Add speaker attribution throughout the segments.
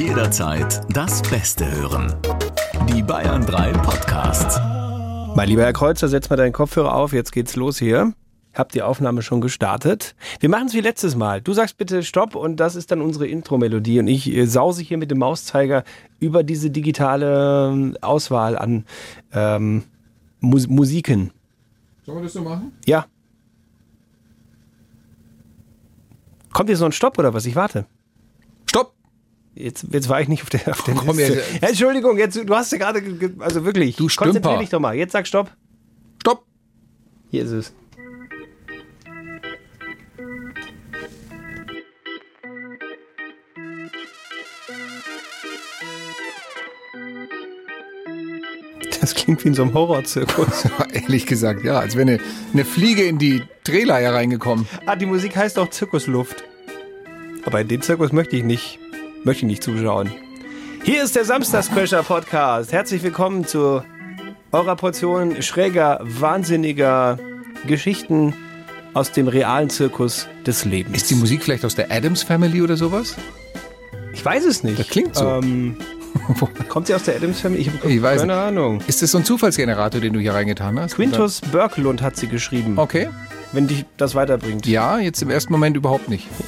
Speaker 1: Jederzeit das Beste hören. Die Bayern 3 Podcasts.
Speaker 2: Mein lieber Herr Kreuzer, setz mal deinen Kopfhörer auf, jetzt geht's los hier. Hab die Aufnahme schon gestartet. Wir machen es wie letztes Mal. Du sagst bitte Stopp und das ist dann unsere Intro-Melodie und ich äh, sause hier mit dem Mauszeiger über diese digitale ähm, Auswahl an ähm, Mus Musiken.
Speaker 3: Sollen wir das so machen?
Speaker 2: Ja. Kommt jetzt noch ein Stopp oder was? Ich warte. Jetzt, jetzt war ich nicht auf der, auf der
Speaker 3: Komm,
Speaker 2: Liste.
Speaker 3: jetzt-
Speaker 2: Ja, Entschuldigung, jetzt, du hast ja gerade, ge- ge- also wirklich,
Speaker 3: Du
Speaker 2: konzentrier
Speaker 3: Stümper.
Speaker 2: dich doch mal. Jetzt sag Stopp.
Speaker 3: Stopp!
Speaker 2: Hier ist es. Das klingt wie in so einem Horrorzirkus.
Speaker 3: Ehrlich gesagt, ja, als wäre eine, eine Fliege in die Drehleier reingekommen.
Speaker 2: ah, die Musik heißt auch Zirkusluft. Aber in den Zirkus möchte ich nicht, möchte ich nicht zuschauen. Hier ist der Samstagscrasher Podcast. Herzlich willkommen zu eurer Portion schräger, wahnsinniger Geschichten aus dem realen Zirkus des Lebens.
Speaker 3: Ist die Musik vielleicht aus der Adams Family oder sowas?
Speaker 2: Ich weiß es nicht.
Speaker 3: Das klingt so.
Speaker 2: Ähm, kommt sie aus der Adams Family? Ich habe
Speaker 3: weiß
Speaker 2: keine
Speaker 3: nicht.
Speaker 2: Ahnung.
Speaker 3: Ist das so ein Zufallsgenerator, den du hier reingetan hast?
Speaker 2: Quintus Berkelund hat sie geschrieben,
Speaker 3: Okay.
Speaker 2: wenn dich das weiterbringt.
Speaker 3: Ja, jetzt im ersten Moment überhaupt nicht.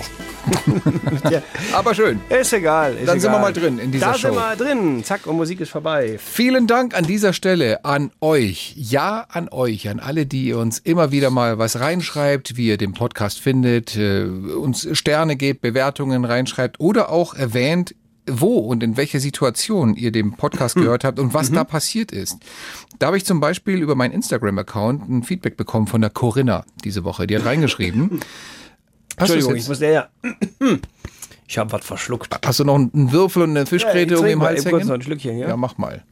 Speaker 2: Ja.
Speaker 3: Aber schön.
Speaker 2: Ist egal. Ist
Speaker 3: Dann sind wir
Speaker 2: egal.
Speaker 3: mal drin in dieser
Speaker 2: da
Speaker 3: Show.
Speaker 2: sind wir drin. Zack, und Musik ist vorbei.
Speaker 3: Vielen Dank an dieser Stelle an euch. Ja, an euch, an alle, die ihr uns immer wieder mal was reinschreibt, wie ihr den Podcast findet, äh, uns Sterne gebt, Bewertungen reinschreibt oder auch erwähnt, wo und in welcher Situation ihr den Podcast gehört habt und was da passiert ist. Da habe ich zum Beispiel über meinen Instagram-Account ein Feedback bekommen von der Corinna diese Woche. Die hat reingeschrieben.
Speaker 2: Entschuldigung, ich muss ja. Ich habe was verschluckt.
Speaker 3: Hast du noch einen Würfel und eine Fischgräte um
Speaker 2: trink
Speaker 3: im Hals hängen?
Speaker 2: ein Schlückchen, ja?
Speaker 3: Ja, mach mal.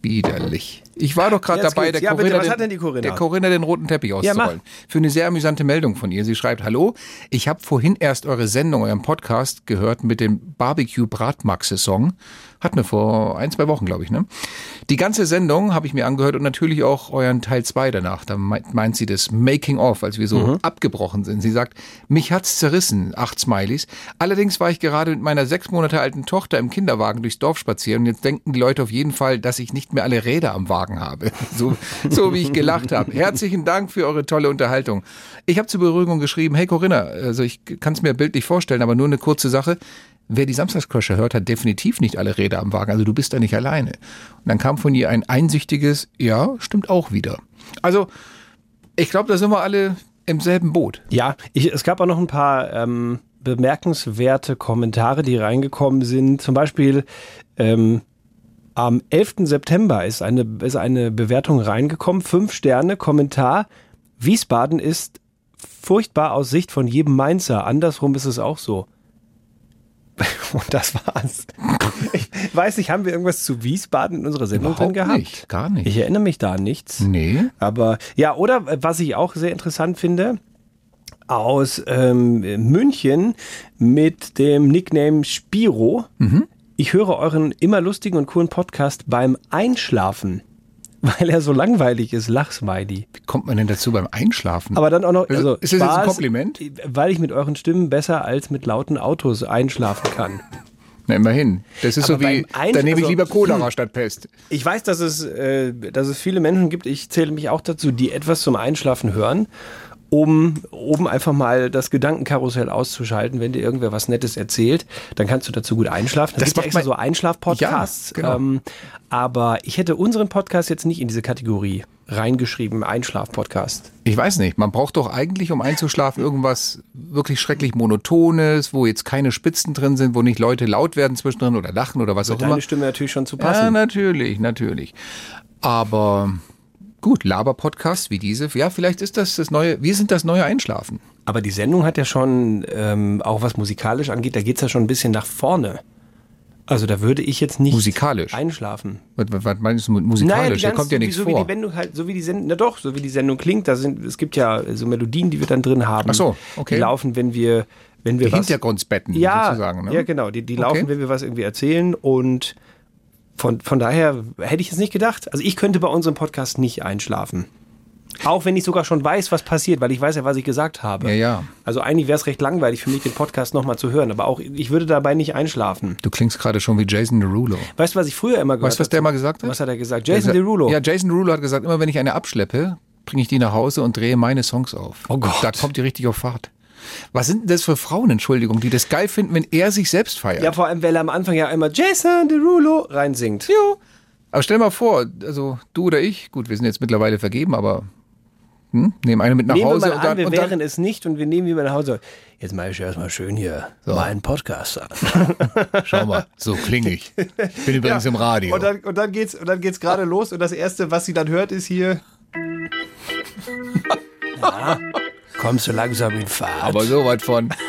Speaker 3: Widerlich. Ich war doch gerade dabei, der
Speaker 2: Ja, bitte,
Speaker 3: Corinna,
Speaker 2: was
Speaker 3: den,
Speaker 2: hat denn die Corinna?
Speaker 3: der Corinna den roten Teppich auszurollen. Für eine sehr amüsante Meldung von ihr. Sie schreibt, hallo, ich habe vorhin erst eure Sendung, euren Podcast gehört mit dem Barbecue Bratmaxe Song. Hatten wir vor ein, zwei Wochen, glaube ich, ne? Die ganze Sendung habe ich mir angehört und natürlich auch euren Teil 2 danach. Da meint, sie das Making of, als wir so
Speaker 2: Mhm.
Speaker 3: abgebrochen sind. Sie sagt, mich hat's zerrissen, acht Smileys. Allerdings war ich gerade mit meiner sechs Monate alten Tochter im Kinderwagen durchs Dorf spazieren und jetzt denken die Leute auf jeden Fall, dass ich nicht mehr alle Räder am Wagen habe. So, so wie ich gelacht habe. Herzlichen Dank für eure tolle Unterhaltung. Ich habe zur Beruhigung geschrieben, hey Corinna, also ich kann es mir bildlich vorstellen, aber nur eine kurze Sache. Wer die Samstagscrasher hört, hat definitiv nicht alle Räder am Wagen. Also du bist da nicht alleine. Und dann kam von ihr ein einsichtiges, ja, stimmt auch wieder. Also ich glaube, da sind wir alle im selben Boot.
Speaker 2: Ja, ich, es gab auch noch ein paar ähm, bemerkenswerte Kommentare, die reingekommen sind. Zum Beispiel ähm, am 11. September ist eine, ist eine Bewertung reingekommen. Fünf Sterne, Kommentar. Wiesbaden ist furchtbar aus Sicht von jedem Mainzer. Andersrum ist es auch so. Und das war's. Ich weiß nicht, haben wir irgendwas zu Wiesbaden in unserer Sendung drin
Speaker 3: Überhaupt
Speaker 2: gehabt?
Speaker 3: nicht, gar nicht.
Speaker 2: Ich erinnere mich da an nichts.
Speaker 3: Nee.
Speaker 2: Aber ja, oder äh, was ich auch sehr interessant finde, aus ähm, München mit dem Nickname Spiro. Ich höre euren immer lustigen und coolen Podcast beim Einschlafen, weil er so langweilig ist. Lachsmiley.
Speaker 3: Wie kommt man denn dazu beim Einschlafen?
Speaker 2: Aber dann auch noch, also
Speaker 3: ist das jetzt ein Kompliment?
Speaker 2: Weil ich mit euren Stimmen besser als mit lauten Autos einschlafen kann.
Speaker 3: Na, immerhin. Das ist
Speaker 2: Aber
Speaker 3: so wie,
Speaker 2: Einsch-
Speaker 3: da nehme ich
Speaker 2: also-
Speaker 3: lieber Cholera statt Pest.
Speaker 2: Ich weiß, dass es, äh, dass es viele Menschen gibt, ich zähle mich auch dazu, die etwas zum Einschlafen hören, um oben einfach mal das Gedankenkarussell auszuschalten, wenn dir irgendwer was Nettes erzählt, dann kannst du dazu gut einschlafen. Das
Speaker 3: Das
Speaker 2: gibt ja extra so Einschlaf-Podcasts.
Speaker 3: Ja, genau.
Speaker 2: ähm, aber ich hätte unseren Podcast jetzt nicht in diese Kategorie reingeschrieben, Einschlaf-Podcast.
Speaker 3: Ich weiß nicht, man braucht doch eigentlich, um einzuschlafen, irgendwas wirklich schrecklich Monotones, wo jetzt keine Spitzen drin sind, wo nicht Leute laut werden zwischendrin oder lachen oder was auch
Speaker 2: Deine
Speaker 3: immer.
Speaker 2: Stimme natürlich schon zu
Speaker 3: Ja,
Speaker 2: passen.
Speaker 3: natürlich, natürlich. Aber gut, Laber-Podcasts wie diese, ja, vielleicht ist das das neue, wir sind das neue Einschlafen.
Speaker 2: Aber die Sendung hat ja schon, ähm, auch was musikalisch angeht, da geht's ja schon ein bisschen nach vorne. Also da würde ich jetzt nicht
Speaker 3: Musikalisch?
Speaker 2: einschlafen.
Speaker 3: Was, was, meinst du mit musikalisch? da kommt ja nichts
Speaker 2: so
Speaker 3: vor.
Speaker 2: Wie die Sendung halt, so wie die Sendung, na doch, so wie die Sendung klingt, da sind, es gibt ja so Melodien, die wir dann drin haben.
Speaker 3: Ach so, okay.
Speaker 2: Die laufen, wenn wir, wenn wir
Speaker 3: die
Speaker 2: was,
Speaker 3: Hintergrundsbetten
Speaker 2: ja,
Speaker 3: sozusagen. Ne?
Speaker 2: ja genau, die, die
Speaker 3: Okay.
Speaker 2: laufen, wenn wir was irgendwie erzählen und von, von daher hätte ich es nicht gedacht. Also ich könnte bei unserem Podcast nicht einschlafen. Auch wenn ich sogar schon weiß, was passiert, weil ich weiß ja, was ich gesagt habe.
Speaker 3: Ja, ja.
Speaker 2: Also eigentlich wäre es recht langweilig für mich, den Podcast nochmal zu hören, aber auch ich würde dabei nicht einschlafen.
Speaker 3: Du klingst gerade schon wie Jason Derulo.
Speaker 2: Weißt du, was ich früher immer gehört
Speaker 3: Weißt du, was der mal gesagt hat?
Speaker 2: Was hat er gesagt? Jason Derulo.
Speaker 3: Ja, Jason Derulo hat gesagt, immer wenn ich eine abschleppe, bringe ich die nach Hause und drehe meine Songs auf.
Speaker 2: Oh Gott.
Speaker 3: Da kommt die richtig auf Fahrt. Was sind denn das für Frauen, Entschuldigung, die das geil finden, wenn er sich selbst feiert?
Speaker 2: Ja, vor allem, weil er am Anfang ja immer Jason Derulo reinsingt.
Speaker 3: Jo. Aber stell mal vor, also du oder ich, gut, wir sind jetzt mittlerweile vergeben, aber hm, nehmen eine mit nach
Speaker 2: Nehmen wir
Speaker 3: Hause
Speaker 2: mal
Speaker 3: und
Speaker 2: an,
Speaker 3: dann,
Speaker 2: wir
Speaker 3: und dann
Speaker 2: wären es nicht und wir nehmen mal nach Hause. Jetzt mache ich erstmal schön hier meinen Podcast an.
Speaker 3: schau mal, so klinge ich. Ich bin übrigens im Radio.
Speaker 2: Und dann, und dann geht's, und dann geht's gerade los und das erste, was sie dann hört, ist hier. Ja, kommst du langsam in Fahrt.
Speaker 3: aber so weit von.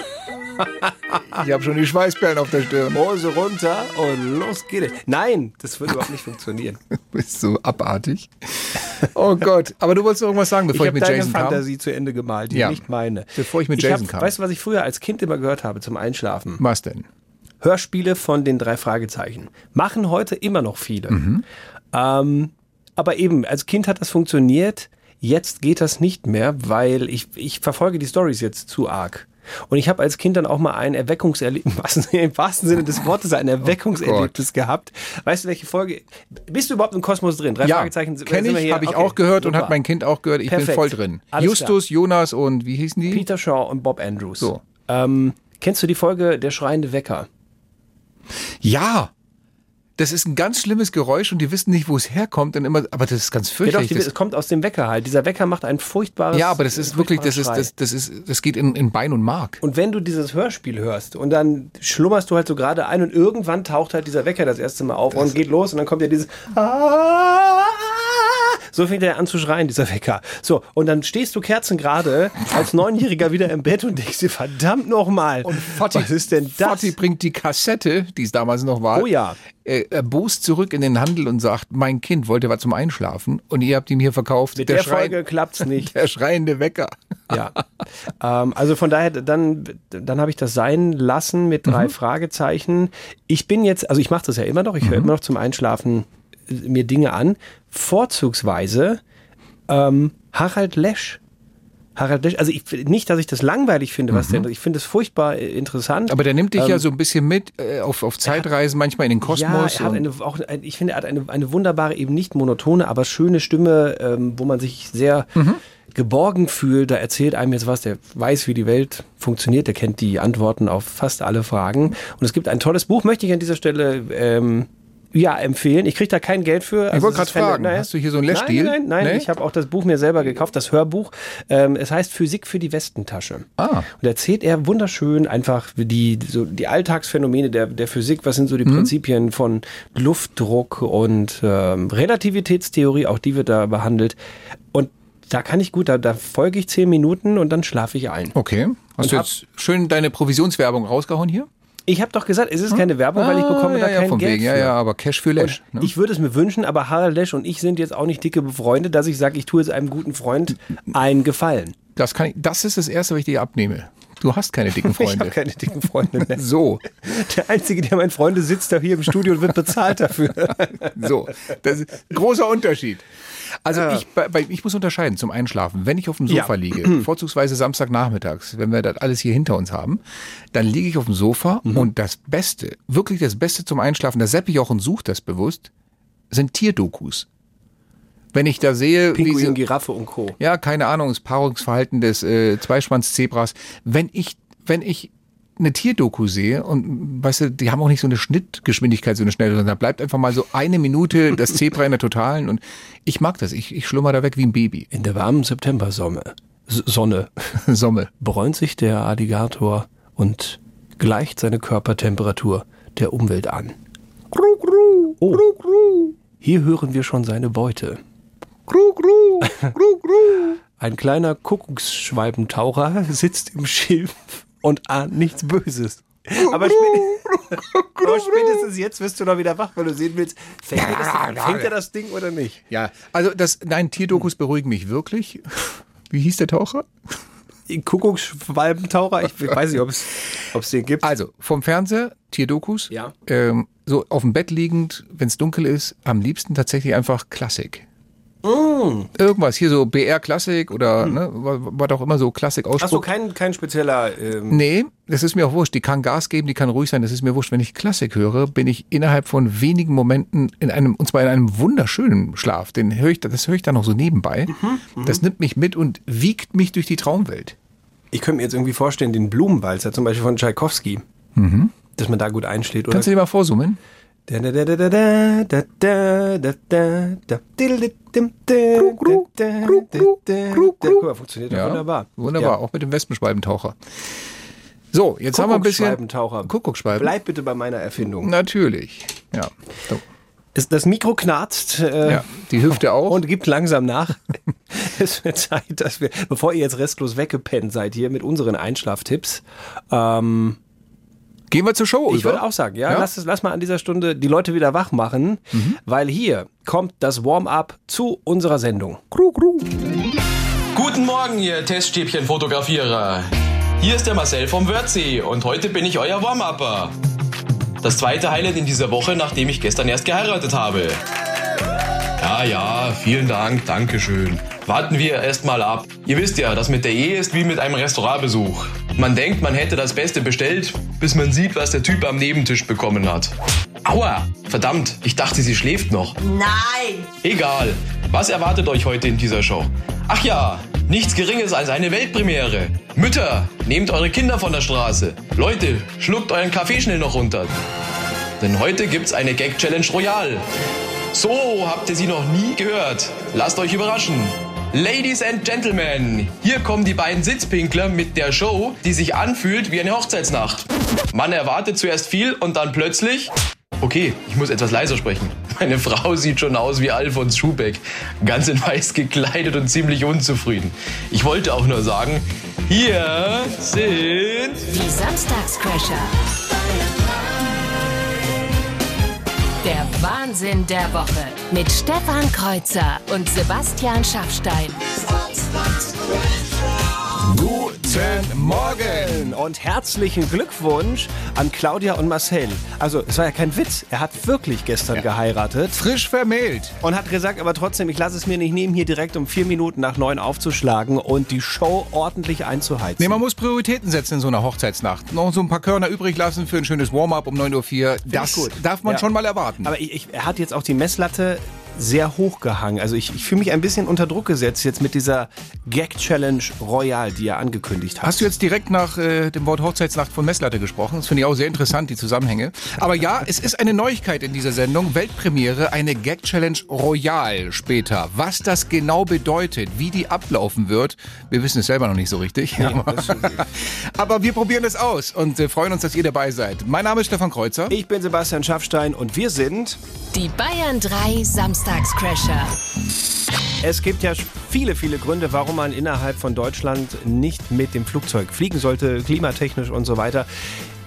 Speaker 3: Ich habe schon die Schweißperlen auf der Stirn.
Speaker 2: Hose runter und los geht es. Nein, das würde überhaupt nicht funktionieren.
Speaker 3: Du bist so abartig. Oh Gott. Aber du wolltest noch irgendwas sagen,
Speaker 2: Ich
Speaker 3: bevor ich,
Speaker 2: habe
Speaker 3: mit
Speaker 2: deine
Speaker 3: Jason kam?
Speaker 2: Fantasie zu Ende gemalt, die
Speaker 3: Ja.
Speaker 2: nicht meine.
Speaker 3: Bevor ich mit
Speaker 2: Ich
Speaker 3: Jason
Speaker 2: hab,
Speaker 3: kam.
Speaker 2: Weißt du, was ich früher als Kind immer gehört habe zum Einschlafen?
Speaker 3: Was denn?
Speaker 2: Hörspiele von den drei Fragezeichen. Machen heute immer noch viele.
Speaker 3: Mhm.
Speaker 2: Ähm, aber eben, als Kind hat das funktioniert. Jetzt geht das nicht mehr, weil ich, ich verfolge die Stories jetzt zu arg. Und ich habe als Kind dann auch mal ein Erweckungserlebnis, im wahrsten Sinne des Wortes, ein Erweckungserlebnis gehabt. Weißt du, welche Folge? Bist du überhaupt im Kosmos drin? Drei
Speaker 3: Ja,
Speaker 2: Fragezeichen.
Speaker 3: kenne ich, habe ich
Speaker 2: Okay,
Speaker 3: auch gehört und
Speaker 2: super.
Speaker 3: hat mein Kind auch gehört. Ich bin
Speaker 2: Perfekt.
Speaker 3: voll drin.
Speaker 2: Alles
Speaker 3: Justus, Jonas und wie hießen die?
Speaker 2: Peter Shaw und Bob Andrews.
Speaker 3: So.
Speaker 2: Ähm, kennst du die Folge Der schreiende Wecker?
Speaker 3: Ja. Das ist ein ganz schlimmes Geräusch und die wissen nicht, wo es herkommt. Und immer, aber das ist ganz
Speaker 2: Ja, doch,
Speaker 3: fürchterlich.
Speaker 2: die,
Speaker 3: das,
Speaker 2: es kommt aus dem Wecker halt. Dieser Wecker macht ein furchtbares.
Speaker 3: ja, aber das ist wirklich, das ist, das, das ist, das geht in, in Bein und Mark.
Speaker 2: Und wenn du dieses Hörspiel hörst und dann schlummerst du halt so gerade ein und irgendwann taucht halt dieser Wecker das erste Mal auf und geht los und dann kommt ja dieses so fängt er an zu schreien, dieser Wecker. So, und dann stehst du kerzengerade als Neunjähriger wieder im Bett und denkst dir, verdammt nochmal, was ist denn das?
Speaker 3: Vati bringt die Kassette, die es damals noch war,
Speaker 2: Oh ja.
Speaker 3: äh, erbost zurück in den Handel und sagt, mein Kind wollte was zum Einschlafen und ihr habt ihm hier verkauft.
Speaker 2: Mit der,
Speaker 3: Schrei-
Speaker 2: Folge klappt's nicht.
Speaker 3: Der schreiende Wecker.
Speaker 2: Ja. ähm, also von daher, dann, dann habe ich das sein lassen mit drei Fragezeichen. Ich bin jetzt, also ich mache das ja immer noch, ich höre immer noch zum Einschlafen mir Dinge an. Vorzugsweise ähm, Harald Lesch. Harald Lesch, also ich, nicht, dass ich das langweilig finde, was der, ich finde es furchtbar äh, interessant.
Speaker 3: Aber der nimmt dich
Speaker 2: Ähm,
Speaker 3: ja so ein bisschen mit äh, auf, auf Zeitreisen, manchmal in den Kosmos.
Speaker 2: Ja, er hat eine, auch, ich finde, er hat eine, eine wunderbare, eben nicht monotone, aber schöne Stimme, ähm, wo man sich sehr
Speaker 3: Mhm.
Speaker 2: geborgen fühlt. Da erzählt einem jetzt was, der weiß, wie die Welt funktioniert, der kennt die Antworten auf fast alle Fragen. Und es gibt ein tolles Buch, möchte ich an dieser Stelle ähm, ja, empfehlen. Ich kriege da kein Geld für. Also
Speaker 3: wollte
Speaker 2: es ist
Speaker 3: gerade fragen,
Speaker 2: naja.
Speaker 3: hast du hier so einen
Speaker 2: Nein,
Speaker 3: Leschdeal?
Speaker 2: nein, nein, nein.
Speaker 3: Nee?
Speaker 2: ich habe auch das Buch mir selber gekauft, das Hörbuch. Ähm, es heißt Physik für die Westentasche.
Speaker 3: Ah.
Speaker 2: Und erzählt er wunderschön einfach die, so die Alltagsphänomene der, der Physik. Was sind so die
Speaker 3: Mhm.
Speaker 2: Prinzipien von Luftdruck und ähm, Relativitätstheorie? Auch die wird da behandelt. Und da kann ich gut, da, da folge ich zehn Minuten und dann schlafe ich ein.
Speaker 3: Okay. Hast
Speaker 2: Und
Speaker 3: du jetzt schön deine Provisionswerbung rausgehauen hier?
Speaker 2: Ich habe doch gesagt, es ist keine Werbung, weil ich bekomme
Speaker 3: Ah,
Speaker 2: da
Speaker 3: ja, ja,
Speaker 2: kein
Speaker 3: von
Speaker 2: Geld
Speaker 3: wegen. Ja, ja, aber Cash für Lash. Ne?
Speaker 2: Ich würde es mir wünschen, aber Harald Lesch und ich sind jetzt auch nicht dicke befreundet, dass ich sage, ich tue jetzt einem guten Freund einen Gefallen.
Speaker 3: Das, kann ich, das ist das Erste, was ich dir abnehme. Du hast keine dicken
Speaker 2: Ich habe
Speaker 3: Freunde.
Speaker 2: keine dicken Freunde. Ne?
Speaker 3: So,
Speaker 2: Der Einzige, der mein Freunde sitzt da hier im Studio und wird bezahlt dafür.
Speaker 3: so. Das ist großer Unterschied. Also ich, bei, ich muss unterscheiden zum Einschlafen. Wenn ich auf dem Sofa
Speaker 2: Ja.
Speaker 3: liege, vorzugsweise Samstagnachmittags, wenn wir das alles hier hinter uns haben, dann liege ich auf dem Sofa
Speaker 2: Mhm.
Speaker 3: und das Beste, wirklich das Beste zum Einschlafen, da sepp ich auch und suche das bewusst, sind Tierdokus. Wenn ich da sehe, wie
Speaker 2: Pinguin, Giraffe und Co.
Speaker 3: ja, keine Ahnung, das Paarungsverhalten des äh, Zweischwanz-Zebras. Wenn ich, wenn ich eine Tierdoku sehe und weißt du, die haben auch nicht so eine Schnittgeschwindigkeit, so eine schnelle, sondern da bleibt einfach mal so eine Minute das Zebra in der Totalen und ich mag das. Ich, ich schlummer da weg wie ein Baby.
Speaker 2: In der warmen Septembersonne Sonne
Speaker 3: Somme.
Speaker 2: bräunt sich der Alligator und gleicht seine Körpertemperatur der Umwelt an. Oh, hier hören wir schon seine Beute. Ein kleiner Kuckucksschwalbentaucher sitzt im Schilf und ahnt nichts Böses. Aber, spät- aber spätestens jetzt wirst du doch wieder wach, weil du sehen willst, fängt, er, das, fängt er das Ding oder nicht?
Speaker 3: Ja, also das, nein, Tierdokus beruhigen mich wirklich. Wie hieß der Taucher?
Speaker 2: Kuckucksschwalbentaucher, ich weiß nicht, ob es ob es den gibt.
Speaker 3: Also, vom Fernseher, Tierdokus.
Speaker 2: Ja.
Speaker 3: Ähm, so auf dem Bett liegend, wenn es dunkel ist, am liebsten tatsächlich einfach Klassik. Irgendwas, hier so BR Klassik oder ne, war, war doch immer so Klassik
Speaker 2: Achso,
Speaker 3: Ausspruch.
Speaker 2: kein, kein spezieller. Ähm,
Speaker 3: Nee, das ist mir auch wurscht. Die kann Gas geben, die kann ruhig sein, das ist mir wurscht. Wenn ich Klassik höre, bin ich innerhalb von wenigen Momenten in einem, und zwar in einem wunderschönen Schlaf. Den höre ich, das höre ich dann noch so nebenbei.
Speaker 2: Mhm,
Speaker 3: das nimmt mich mit und wiegt mich durch die Traumwelt.
Speaker 2: Ich könnte mir jetzt irgendwie vorstellen, den Blumenwalzer zum Beispiel von Tchaikovsky, dass man da gut einschlägt. Oder?
Speaker 3: Kannst du dir mal vorsummen?
Speaker 2: Funktioniert ja, wunderbar.
Speaker 3: Wunderbar,
Speaker 2: ja.
Speaker 3: auch mit dem Wespenschwalbentaucher. So, jetzt haben wir ein bisschen. Kuckuckschwalben.
Speaker 2: Bleib bitte bei meiner Erfindung.
Speaker 3: Natürlich. Ja. So.
Speaker 2: Das Mikro knarzt. Äh,
Speaker 3: ja, die Hüfte auch.
Speaker 2: Und gibt langsam nach. es wird Zeit, dass wir, bevor ihr jetzt restlos weggepennt seid hier mit unseren Einschlaftipps, ähm,
Speaker 3: Gehen wir zur Show,
Speaker 2: Ich
Speaker 3: über.
Speaker 2: würde auch sagen, ja,
Speaker 3: Ja?
Speaker 2: Lass, es, lass mal an dieser Stunde die Leute wieder wach machen, weil hier kommt das Warm-up zu unserer Sendung.
Speaker 3: Gru, gru.
Speaker 4: Guten Morgen, ihr Teststäbchen-Fotografierer. Hier ist der Marcel vom Wörthsee und heute bin ich euer Warm-Upper. Das zweite Highlight in dieser Woche, nachdem ich gestern erst geheiratet habe. Ja, ja, vielen Dank, Dankeschön. Warten wir erst mal ab. Ihr wisst ja, das mit der Ehe ist wie mit einem Restaurantbesuch. Man denkt, man hätte das Beste bestellt, bis man sieht, was der Typ am Nebentisch bekommen hat. Aua! Verdammt, ich dachte, sie schläft noch.
Speaker 5: Nein!
Speaker 4: Egal. Was erwartet euch heute in dieser Show? Ach ja, nichts Geringes als eine Weltpremiere. Mütter, nehmt eure Kinder von der Straße. Leute, schluckt euren Kaffee schnell noch runter. Denn heute gibt's eine Gag Challenge Royal. So, habt ihr sie noch nie gehört? Lasst euch überraschen. Ladies and Gentlemen, hier kommen die beiden Sitzpinkler mit der Show, die sich anfühlt wie eine Hochzeitsnacht. Man erwartet zuerst viel und dann plötzlich Okay, ich muss etwas leiser sprechen. Meine Frau sieht schon aus wie Alfons Schubeck. Ganz in weiß gekleidet und ziemlich unzufrieden. Ich wollte auch nur sagen, hier sind...
Speaker 5: Die Samstagscrasher. Wahnsinn der Woche mit Stefan Kreuzer und Sebastian Schaffstein.
Speaker 3: Guten Morgen.
Speaker 2: Und herzlichen Glückwunsch an Claudia und Marcel. Also, es war ja kein Witz. Er hat wirklich gestern geheiratet
Speaker 3: Frisch vermählt.
Speaker 2: und hat gesagt, aber trotzdem, ich lasse es mir nicht nehmen, hier direkt um vier Minuten nach neun aufzuschlagen und die Show ordentlich einzuheizen.
Speaker 3: Nee, man muss Prioritäten setzen in so einer Hochzeitsnacht. Noch so ein paar Körner übrig lassen für ein schönes Warm-up um 9.04 Uhr. Das
Speaker 2: gut.
Speaker 3: darf man
Speaker 2: Ja.
Speaker 3: schon mal erwarten.
Speaker 2: Aber ich, ich, er hat jetzt auch die Messlatte sehr hoch gehangen. Also ich, ich fühle mich ein bisschen unter Druck gesetzt jetzt mit dieser Gag-Challenge Royal, die er angekündigt hat.
Speaker 3: Hast du jetzt direkt nach äh, dem Wort Hochzeitsnacht von Messlatte gesprochen? Das finde ich auch sehr interessant, die Zusammenhänge. Aber ja, es ist eine Neuigkeit in dieser Sendung. Weltpremiere, eine Gag-Challenge Royal später. Was das genau bedeutet, wie die ablaufen wird, wir wissen es selber noch nicht so richtig. aber, aber wir probieren es aus und äh, freuen uns, dass ihr dabei seid. Mein Name ist Stefan Kreuzer.
Speaker 2: Ich bin Sebastian Schaffstein und wir sind...
Speaker 5: Die Bayern 3 Samstagscrasher.
Speaker 2: Es gibt ja viele, viele Gründe, warum man innerhalb von Deutschland nicht mit dem Flugzeug fliegen sollte, klimatechnisch und so weiter.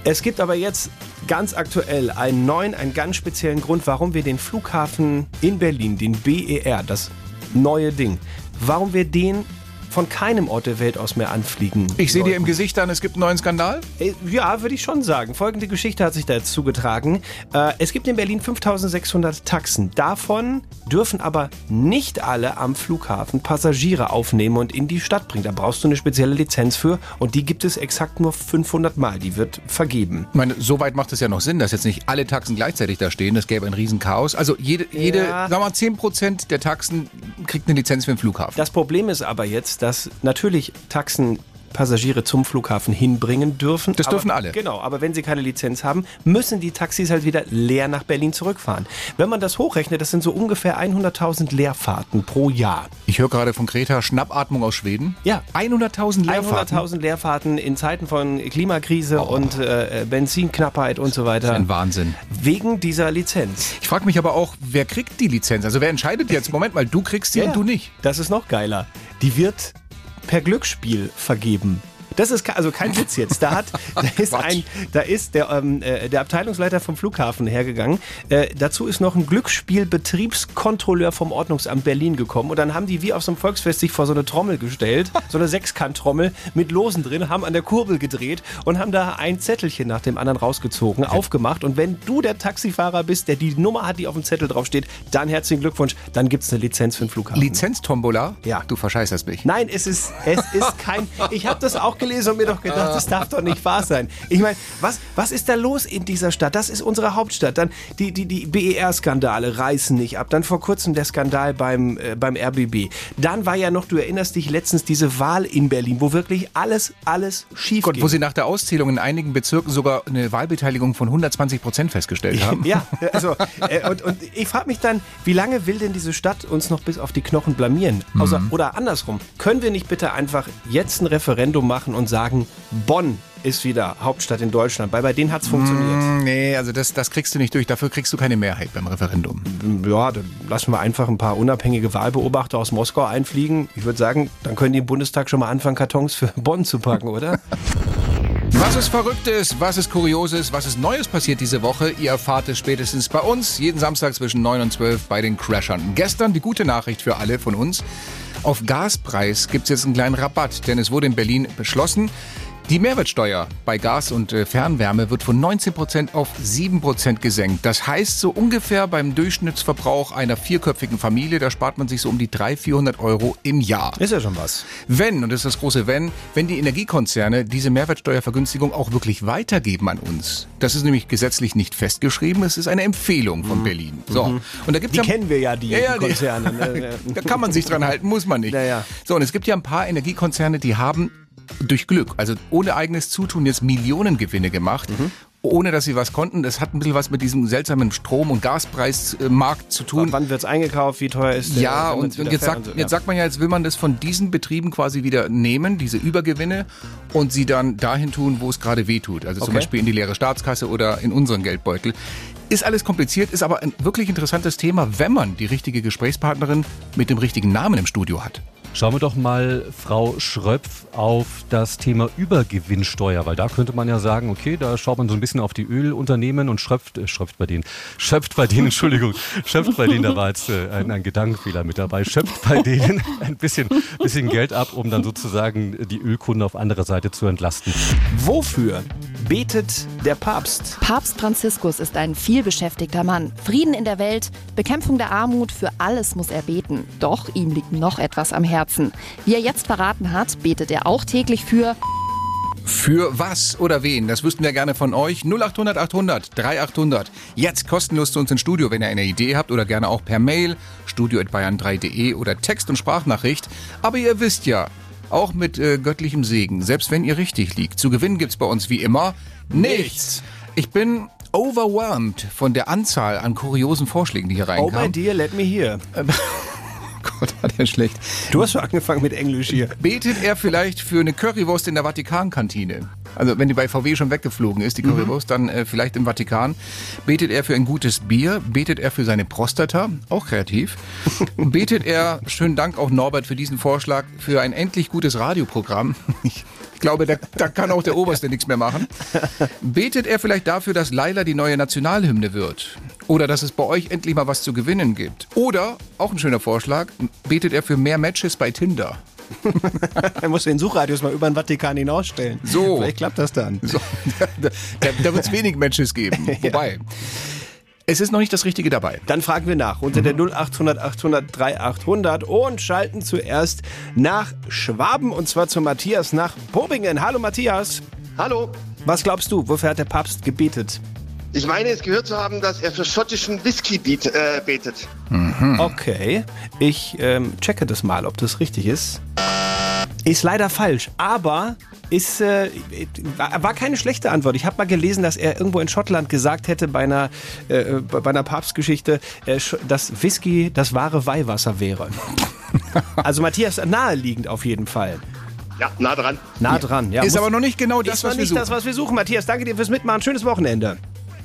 Speaker 2: Es gibt aber jetzt ganz aktuell einen neuen, einen ganz speziellen Grund, warum wir den Flughafen in Berlin, den BER, das neue Ding, warum wir den von keinem Ort der Welt aus mehr anfliegen.
Speaker 3: Ich sehe dir im. Gesicht an, es gibt einen neuen Skandal.
Speaker 2: Äh, Ja, würde ich schon sagen. Folgende Geschichte hat sich da jetzt zugetragen. Äh, es gibt in Berlin 5600 Taxen. Davon dürfen aber nicht alle am Flughafen Passagiere aufnehmen und in die Stadt bringen. Da brauchst du eine spezielle Lizenz für und die gibt es exakt nur 500 Mal. Die wird vergeben.
Speaker 3: Ich meine, soweit macht es ja noch Sinn, dass jetzt nicht alle Taxen gleichzeitig da stehen. Das gäbe ein Riesenchaos. Also jede, jede
Speaker 2: Ja.
Speaker 3: sagen wir mal, 10% der Taxen kriegt eine Lizenz für den Flughafen.
Speaker 2: Das Problem ist aber jetzt, dass natürlich Taxen Passagiere zum Flughafen hinbringen dürfen.
Speaker 3: Das
Speaker 2: aber,
Speaker 3: dürfen alle.
Speaker 2: Genau, aber wenn sie keine Lizenz haben, müssen die Taxis halt wieder leer nach Berlin zurückfahren. Wenn man das hochrechnet, das sind so ungefähr 100.000 Leerfahrten pro Jahr.
Speaker 3: Ich höre gerade von Greta Schnappatmung aus Schweden.
Speaker 2: Ja.
Speaker 3: 100.000 Leerfahrten.
Speaker 2: 100.000 Leerfahrten in Zeiten von Klimakrise und äh, Benzinknappheit und so weiter.
Speaker 3: Ein Wahnsinn.
Speaker 2: Wegen dieser Lizenz.
Speaker 3: Ich frage mich aber auch, wer kriegt die Lizenz? Also wer entscheidet jetzt? Moment mal, du kriegst sie und du nicht.
Speaker 2: Das ist noch geiler. Die wird per Glücksspiel vergeben. Das ist also kein Witz jetzt. Da hat, da ist ein, da ist der, ähm, äh, der Abteilungsleiter vom Flughafen hergegangen. Äh, dazu ist noch ein Glücksspielbetriebskontrolleur vom Ordnungsamt Berlin gekommen und dann haben die wie auf so einem Volksfest sich vor so eine Trommel gestellt, so eine Sechskant-Trommel mit Losen drin, haben an der Kurbel gedreht und haben da ein Zettelchen nach dem anderen rausgezogen, aufgemacht und wenn du der Taxifahrer bist, der die Nummer hat, die auf dem Zettel draufsteht, dann herzlichen Glückwunsch, dann gibt's eine Lizenz für den Flughafen.
Speaker 3: Lizenztombola?
Speaker 2: Ja.
Speaker 3: Du verscheißerst mich.
Speaker 2: Nein, es ist, es ist kein. Ich habe das auch gelesen und mir doch gedacht, das darf doch nicht wahr sein. Ich meine, was, was ist da los in dieser Stadt? Das ist unsere Hauptstadt. Dann die, die, die BER-Skandale reißen nicht ab. Dann vor kurzem der Skandal beim, äh, beim RBB. Dann war ja noch, du erinnerst dich letztens, diese Wahl in Berlin, wo wirklich alles, alles schief
Speaker 3: Gott,
Speaker 2: ging.
Speaker 3: wo sie nach der Auszählung in einigen Bezirken sogar eine Wahlbeteiligung von 120 Prozent festgestellt haben.
Speaker 2: Ja, also äh, und, und ich frage mich dann, wie lange will denn diese Stadt uns noch bis auf die Knochen blamieren? Also,
Speaker 3: Mhm.
Speaker 2: Oder andersrum, können wir nicht bitte einfach jetzt ein Referendum machen und sagen, Bonn ist wieder Hauptstadt in Deutschland, weil bei denen hat's funktioniert.
Speaker 3: Nee, also das, das kriegst du nicht durch. Dafür kriegst du keine Mehrheit beim Referendum.
Speaker 2: Ja, dann lassen wir einfach ein paar unabhängige Wahlbeobachter aus Moskau einfliegen. Ich würde sagen, dann können die im Bundestag schon mal anfangen, Kartons für Bonn zu packen, oder?
Speaker 3: Was ist Verrücktes, was ist Kurioses, was ist Neues passiert diese Woche? Ihr erfahrt es spätestens bei uns, jeden Samstag zwischen 9 und 12 bei den Crashern. Gestern die gute Nachricht für alle von uns. Auf Gaspreis gibt es jetzt einen kleinen Rabatt, denn es wurde in Berlin beschlossen, die Mehrwertsteuer bei Gas und äh, Fernwärme wird von 19% auf 7% gesenkt. Das heißt so ungefähr beim Durchschnittsverbrauch einer vierköpfigen Familie, da spart man sich so um die 300, 400 Euro im Jahr.
Speaker 2: Ist ja schon was.
Speaker 3: Wenn, und das ist das große Wenn, wenn die Energiekonzerne diese Mehrwertsteuervergünstigung auch wirklich weitergeben an uns. Das ist nämlich gesetzlich nicht festgeschrieben, es ist eine Empfehlung von Berlin. So. Und da gibt's
Speaker 2: Die
Speaker 3: ja,
Speaker 2: kennen wir ja, die,
Speaker 3: Ja, ja,
Speaker 2: die Konzerne. ne?
Speaker 3: da kann man sich dran halten, muss man nicht.
Speaker 2: Ja, ja.
Speaker 3: So, und es gibt ja ein paar Energiekonzerne, die haben durch Glück, also ohne eigenes Zutun jetzt Millionengewinne gemacht.
Speaker 2: Mhm.
Speaker 3: Ohne dass sie was konnten. Das hat ein bisschen was mit diesem seltsamen Strom- und Gaspreismarkt zu tun.
Speaker 2: Wann wird's eingekauft? Wie teuer ist der?
Speaker 3: Ja, und, und jetzt, sagt,
Speaker 2: so,
Speaker 3: jetzt sagt man ja, jetzt will man das von diesen Betrieben quasi wieder nehmen, diese Übergewinne, und sie dann dahin tun, wo es gerade weh tut. Also zum
Speaker 2: Okay.
Speaker 3: Beispiel in die leere Staatskasse oder in unseren Geldbeutel. Ist alles kompliziert, ist aber ein wirklich interessantes Thema, wenn man die richtige Gesprächspartnerin mit dem richtigen Namen im Studio hat.
Speaker 6: Schauen wir doch mal, Frau Schröpf, auf das Thema Übergewinnsteuer, weil da könnte man ja sagen, okay, da schaut man so ein bisschen auf die Ölunternehmen und schröpft, äh, schröpft bei denen, schöpft bei denen, Entschuldigung, schöpft bei denen, da war jetzt äh, ein, ein Gedankenfehler mit dabei, schöpft bei denen ein bisschen, bisschen Geld ab, um dann sozusagen die Ölkunden auf andere Seite zu entlasten.
Speaker 2: Wofür betet der Papst?
Speaker 7: Papst Franziskus ist ein vielbeschäftigter Mann. Frieden in der Welt, Bekämpfung der Armut, für alles muss er beten. Doch ihm liegt noch etwas am Herzen. Wie er jetzt verraten hat, betet er auch täglich für
Speaker 3: Für was oder wen? Das wüssten wir gerne von euch. 0800 800 3800. Jetzt kostenlos zu uns ins Studio, wenn ihr eine Idee habt oder gerne auch per Mail studio@bayern3.de oder Text- und Sprachnachricht. Aber ihr wisst ja, auch mit äh, göttlichem Segen, selbst wenn ihr richtig liegt, zu gewinnen gibt's bei uns wie immer nichts. Ich bin overwhelmed von der Anzahl an kuriosen Vorschlägen, die hier
Speaker 2: Oh my dear, let me hear.
Speaker 3: Gott, war der schlecht.
Speaker 2: Du hast schon angefangen mit Englisch hier.
Speaker 3: Betet er vielleicht für eine Currywurst in der Vatikankantine? Also wenn die bei VW schon weggeflogen ist, die Currywurst, dann äh, vielleicht im Vatikan. Betet er für ein gutes Bier? Betet er für seine Prostata? Auch kreativ. Betet er, schönen Dank auch Norbert für diesen Vorschlag, für ein endlich gutes Radioprogramm? Ich glaube, da, da kann auch der Oberste nichts mehr machen. Betet er vielleicht dafür, dass Laila die neue Nationalhymne wird? Oder dass es bei euch endlich mal was zu gewinnen gibt? Oder, auch ein schöner Vorschlag, betet er für mehr Matches bei Tinder?
Speaker 2: Dann musst du den Suchradius mal über den Vatikan hinausstellen.
Speaker 3: So.
Speaker 2: Vielleicht klappt das dann.
Speaker 3: So, da da, da wird es wenig Matches geben. Wobei, es ist noch nicht das Richtige dabei.
Speaker 2: Dann fragen wir nach unter der 0800 800 3800 und schalten zuerst nach Schwaben und zwar zu Matthias nach Bobingen. Hallo Matthias.
Speaker 8: Hallo.
Speaker 2: Was glaubst du, wofür hat der Papst gebetet?
Speaker 8: Ich meine, es gehört zu haben, dass er für schottischen Whisky biet, äh, betet.
Speaker 2: Okay, ich ähm, checke das mal, ob das richtig ist. Ist leider falsch, aber ist äh, war keine schlechte Antwort. Ich habe mal gelesen, dass er irgendwo in Schottland gesagt hätte bei einer äh, bei einer Papstgeschichte, äh, dass Whisky das wahre Weihwasser wäre. Also Matthias naheliegend auf jeden Fall.
Speaker 8: Ja, nah dran.
Speaker 2: Nah dran, ja.
Speaker 3: ist aber noch nicht genau das,
Speaker 2: ist noch
Speaker 3: was wir
Speaker 2: nicht
Speaker 3: suchen.
Speaker 2: das, was wir suchen. Matthias, danke dir fürs Mitmachen. Schönes Wochenende.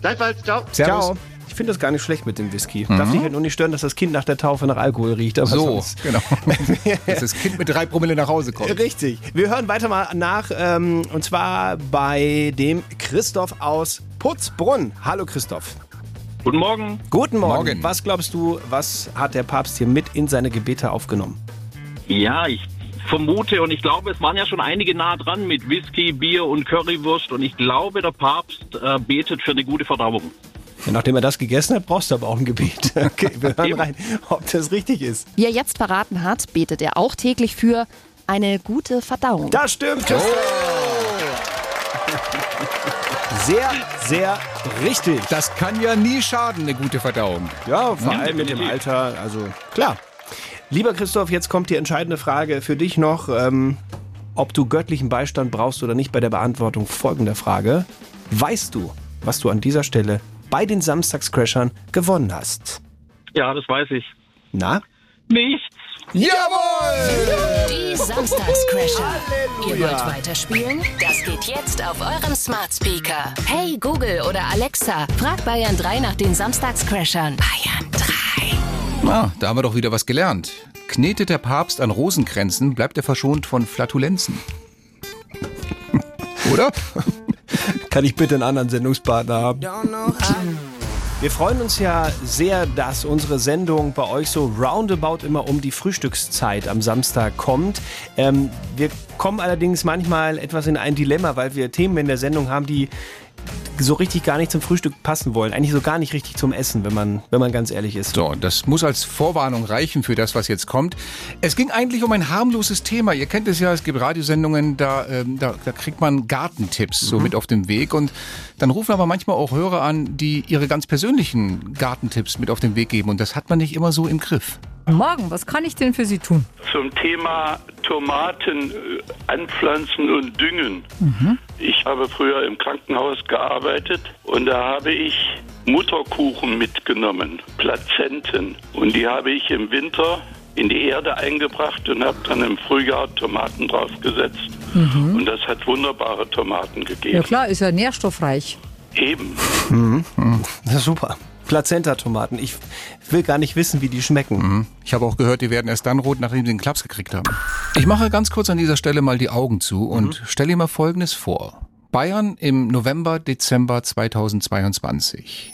Speaker 8: Gleichfalls, ciao.
Speaker 3: Servus.
Speaker 2: Ciao. Ich finde das gar nicht schlecht mit dem Whisky. Darf dich halt nur nicht stören, dass das Kind nach der Taufe nach Alkohol riecht. Aber
Speaker 3: So,
Speaker 2: sonst-
Speaker 3: genau. Dass das Kind mit drei Promille nach Hause kommt.
Speaker 2: Richtig. Wir hören weiter mal nach, ähm, und zwar bei dem Christoph aus Putzbrunn. Hallo Christoph.
Speaker 9: Guten Morgen.
Speaker 2: Guten Morgen.
Speaker 3: Morgen.
Speaker 2: Was glaubst du, was hat der Papst hier mit in seine Gebete aufgenommen?
Speaker 9: Ja, ich vermute und ich glaube, es waren ja schon einige nah dran mit Whisky, Bier und Currywurst und ich glaube, der Papst äh, betet für eine gute Verdauung.
Speaker 2: Ja, nachdem er das gegessen hat, brauchst du aber auch ein Gebet. Okay, wir hören rein, ob das richtig ist.
Speaker 7: Wie er jetzt verraten hat, betet er auch täglich für eine gute Verdauung.
Speaker 2: Das stimmt, Christoph. Sehr, sehr richtig.
Speaker 3: Das kann ja nie schaden, eine gute Verdauung.
Speaker 2: Ja, vor allem mit dem. Alter, also klar. Lieber Christoph, jetzt kommt die entscheidende Frage für dich noch, ähm, ob du göttlichen Beistand brauchst oder nicht bei der Beantwortung folgender Frage. Weißt du, was du an dieser Stelle bei den Samstagscrashern gewonnen hast?
Speaker 9: Ja, das weiß ich.
Speaker 2: Na?
Speaker 9: Nichts.
Speaker 3: Jawohl!
Speaker 5: Die Samstagscrasher. Ihr wollt weiterspielen? Das geht jetzt auf eurem Smart Speaker. Hey Google oder Alexa, frag Bayern 3 nach den Samstagscrashern. Bayern 3.
Speaker 3: Na, da haben wir doch wieder was gelernt. Knetet der Papst an Rosenkränzen, bleibt er verschont von Flatulenzen. Oder?
Speaker 2: Kann ich bitte einen anderen Sendungspartner haben? Wir freuen uns ja sehr, dass unsere Sendung bei euch so roundabout immer um die Frühstückszeit am Samstag kommt. Ähm, wir kommen allerdings manchmal etwas in ein Dilemma, weil wir Themen in der Sendung haben, die so richtig gar nicht zum Frühstück passen wollen. Eigentlich so gar nicht richtig zum Essen, wenn man, wenn man ganz ehrlich ist.
Speaker 3: So, das muss als Vorwarnung reichen für das, was jetzt kommt. Es ging eigentlich um ein harmloses Thema. Ihr kennt es ja, es gibt Radiosendungen, da, ähm, da, da kriegt man Gartentipps so mit auf dem Weg. Und dann rufen aber manchmal auch Hörer an, die ihre ganz persönlichen Gartentipps mit auf den Weg geben. Und das hat man nicht immer so im Griff.
Speaker 10: Morgen, was kann ich denn für Sie tun?
Speaker 11: Zum Thema Tomaten äh, anpflanzen und düngen. Ich habe früher im Krankenhaus gearbeitet und da habe ich Mutterkuchen mitgenommen, Plazenten. Und die habe ich im Winter in die Erde eingebracht und habe dann im Frühjahr Tomaten draufgesetzt. Und das hat wunderbare Tomaten
Speaker 10: Ja
Speaker 11: gegeben.
Speaker 10: klar, ist ja nährstoffreich.
Speaker 11: Eben.
Speaker 2: Das ist super. Plazenta-Tomaten. Ich will gar nicht wissen, wie die schmecken.
Speaker 3: Ich habe auch gehört, die werden erst dann rot, nachdem sie einen Klaps gekriegt haben. Ich mache ganz kurz an dieser Stelle mal die Augen zu und stelle dir mal Folgendes vor. Bayern im November, Dezember 2022.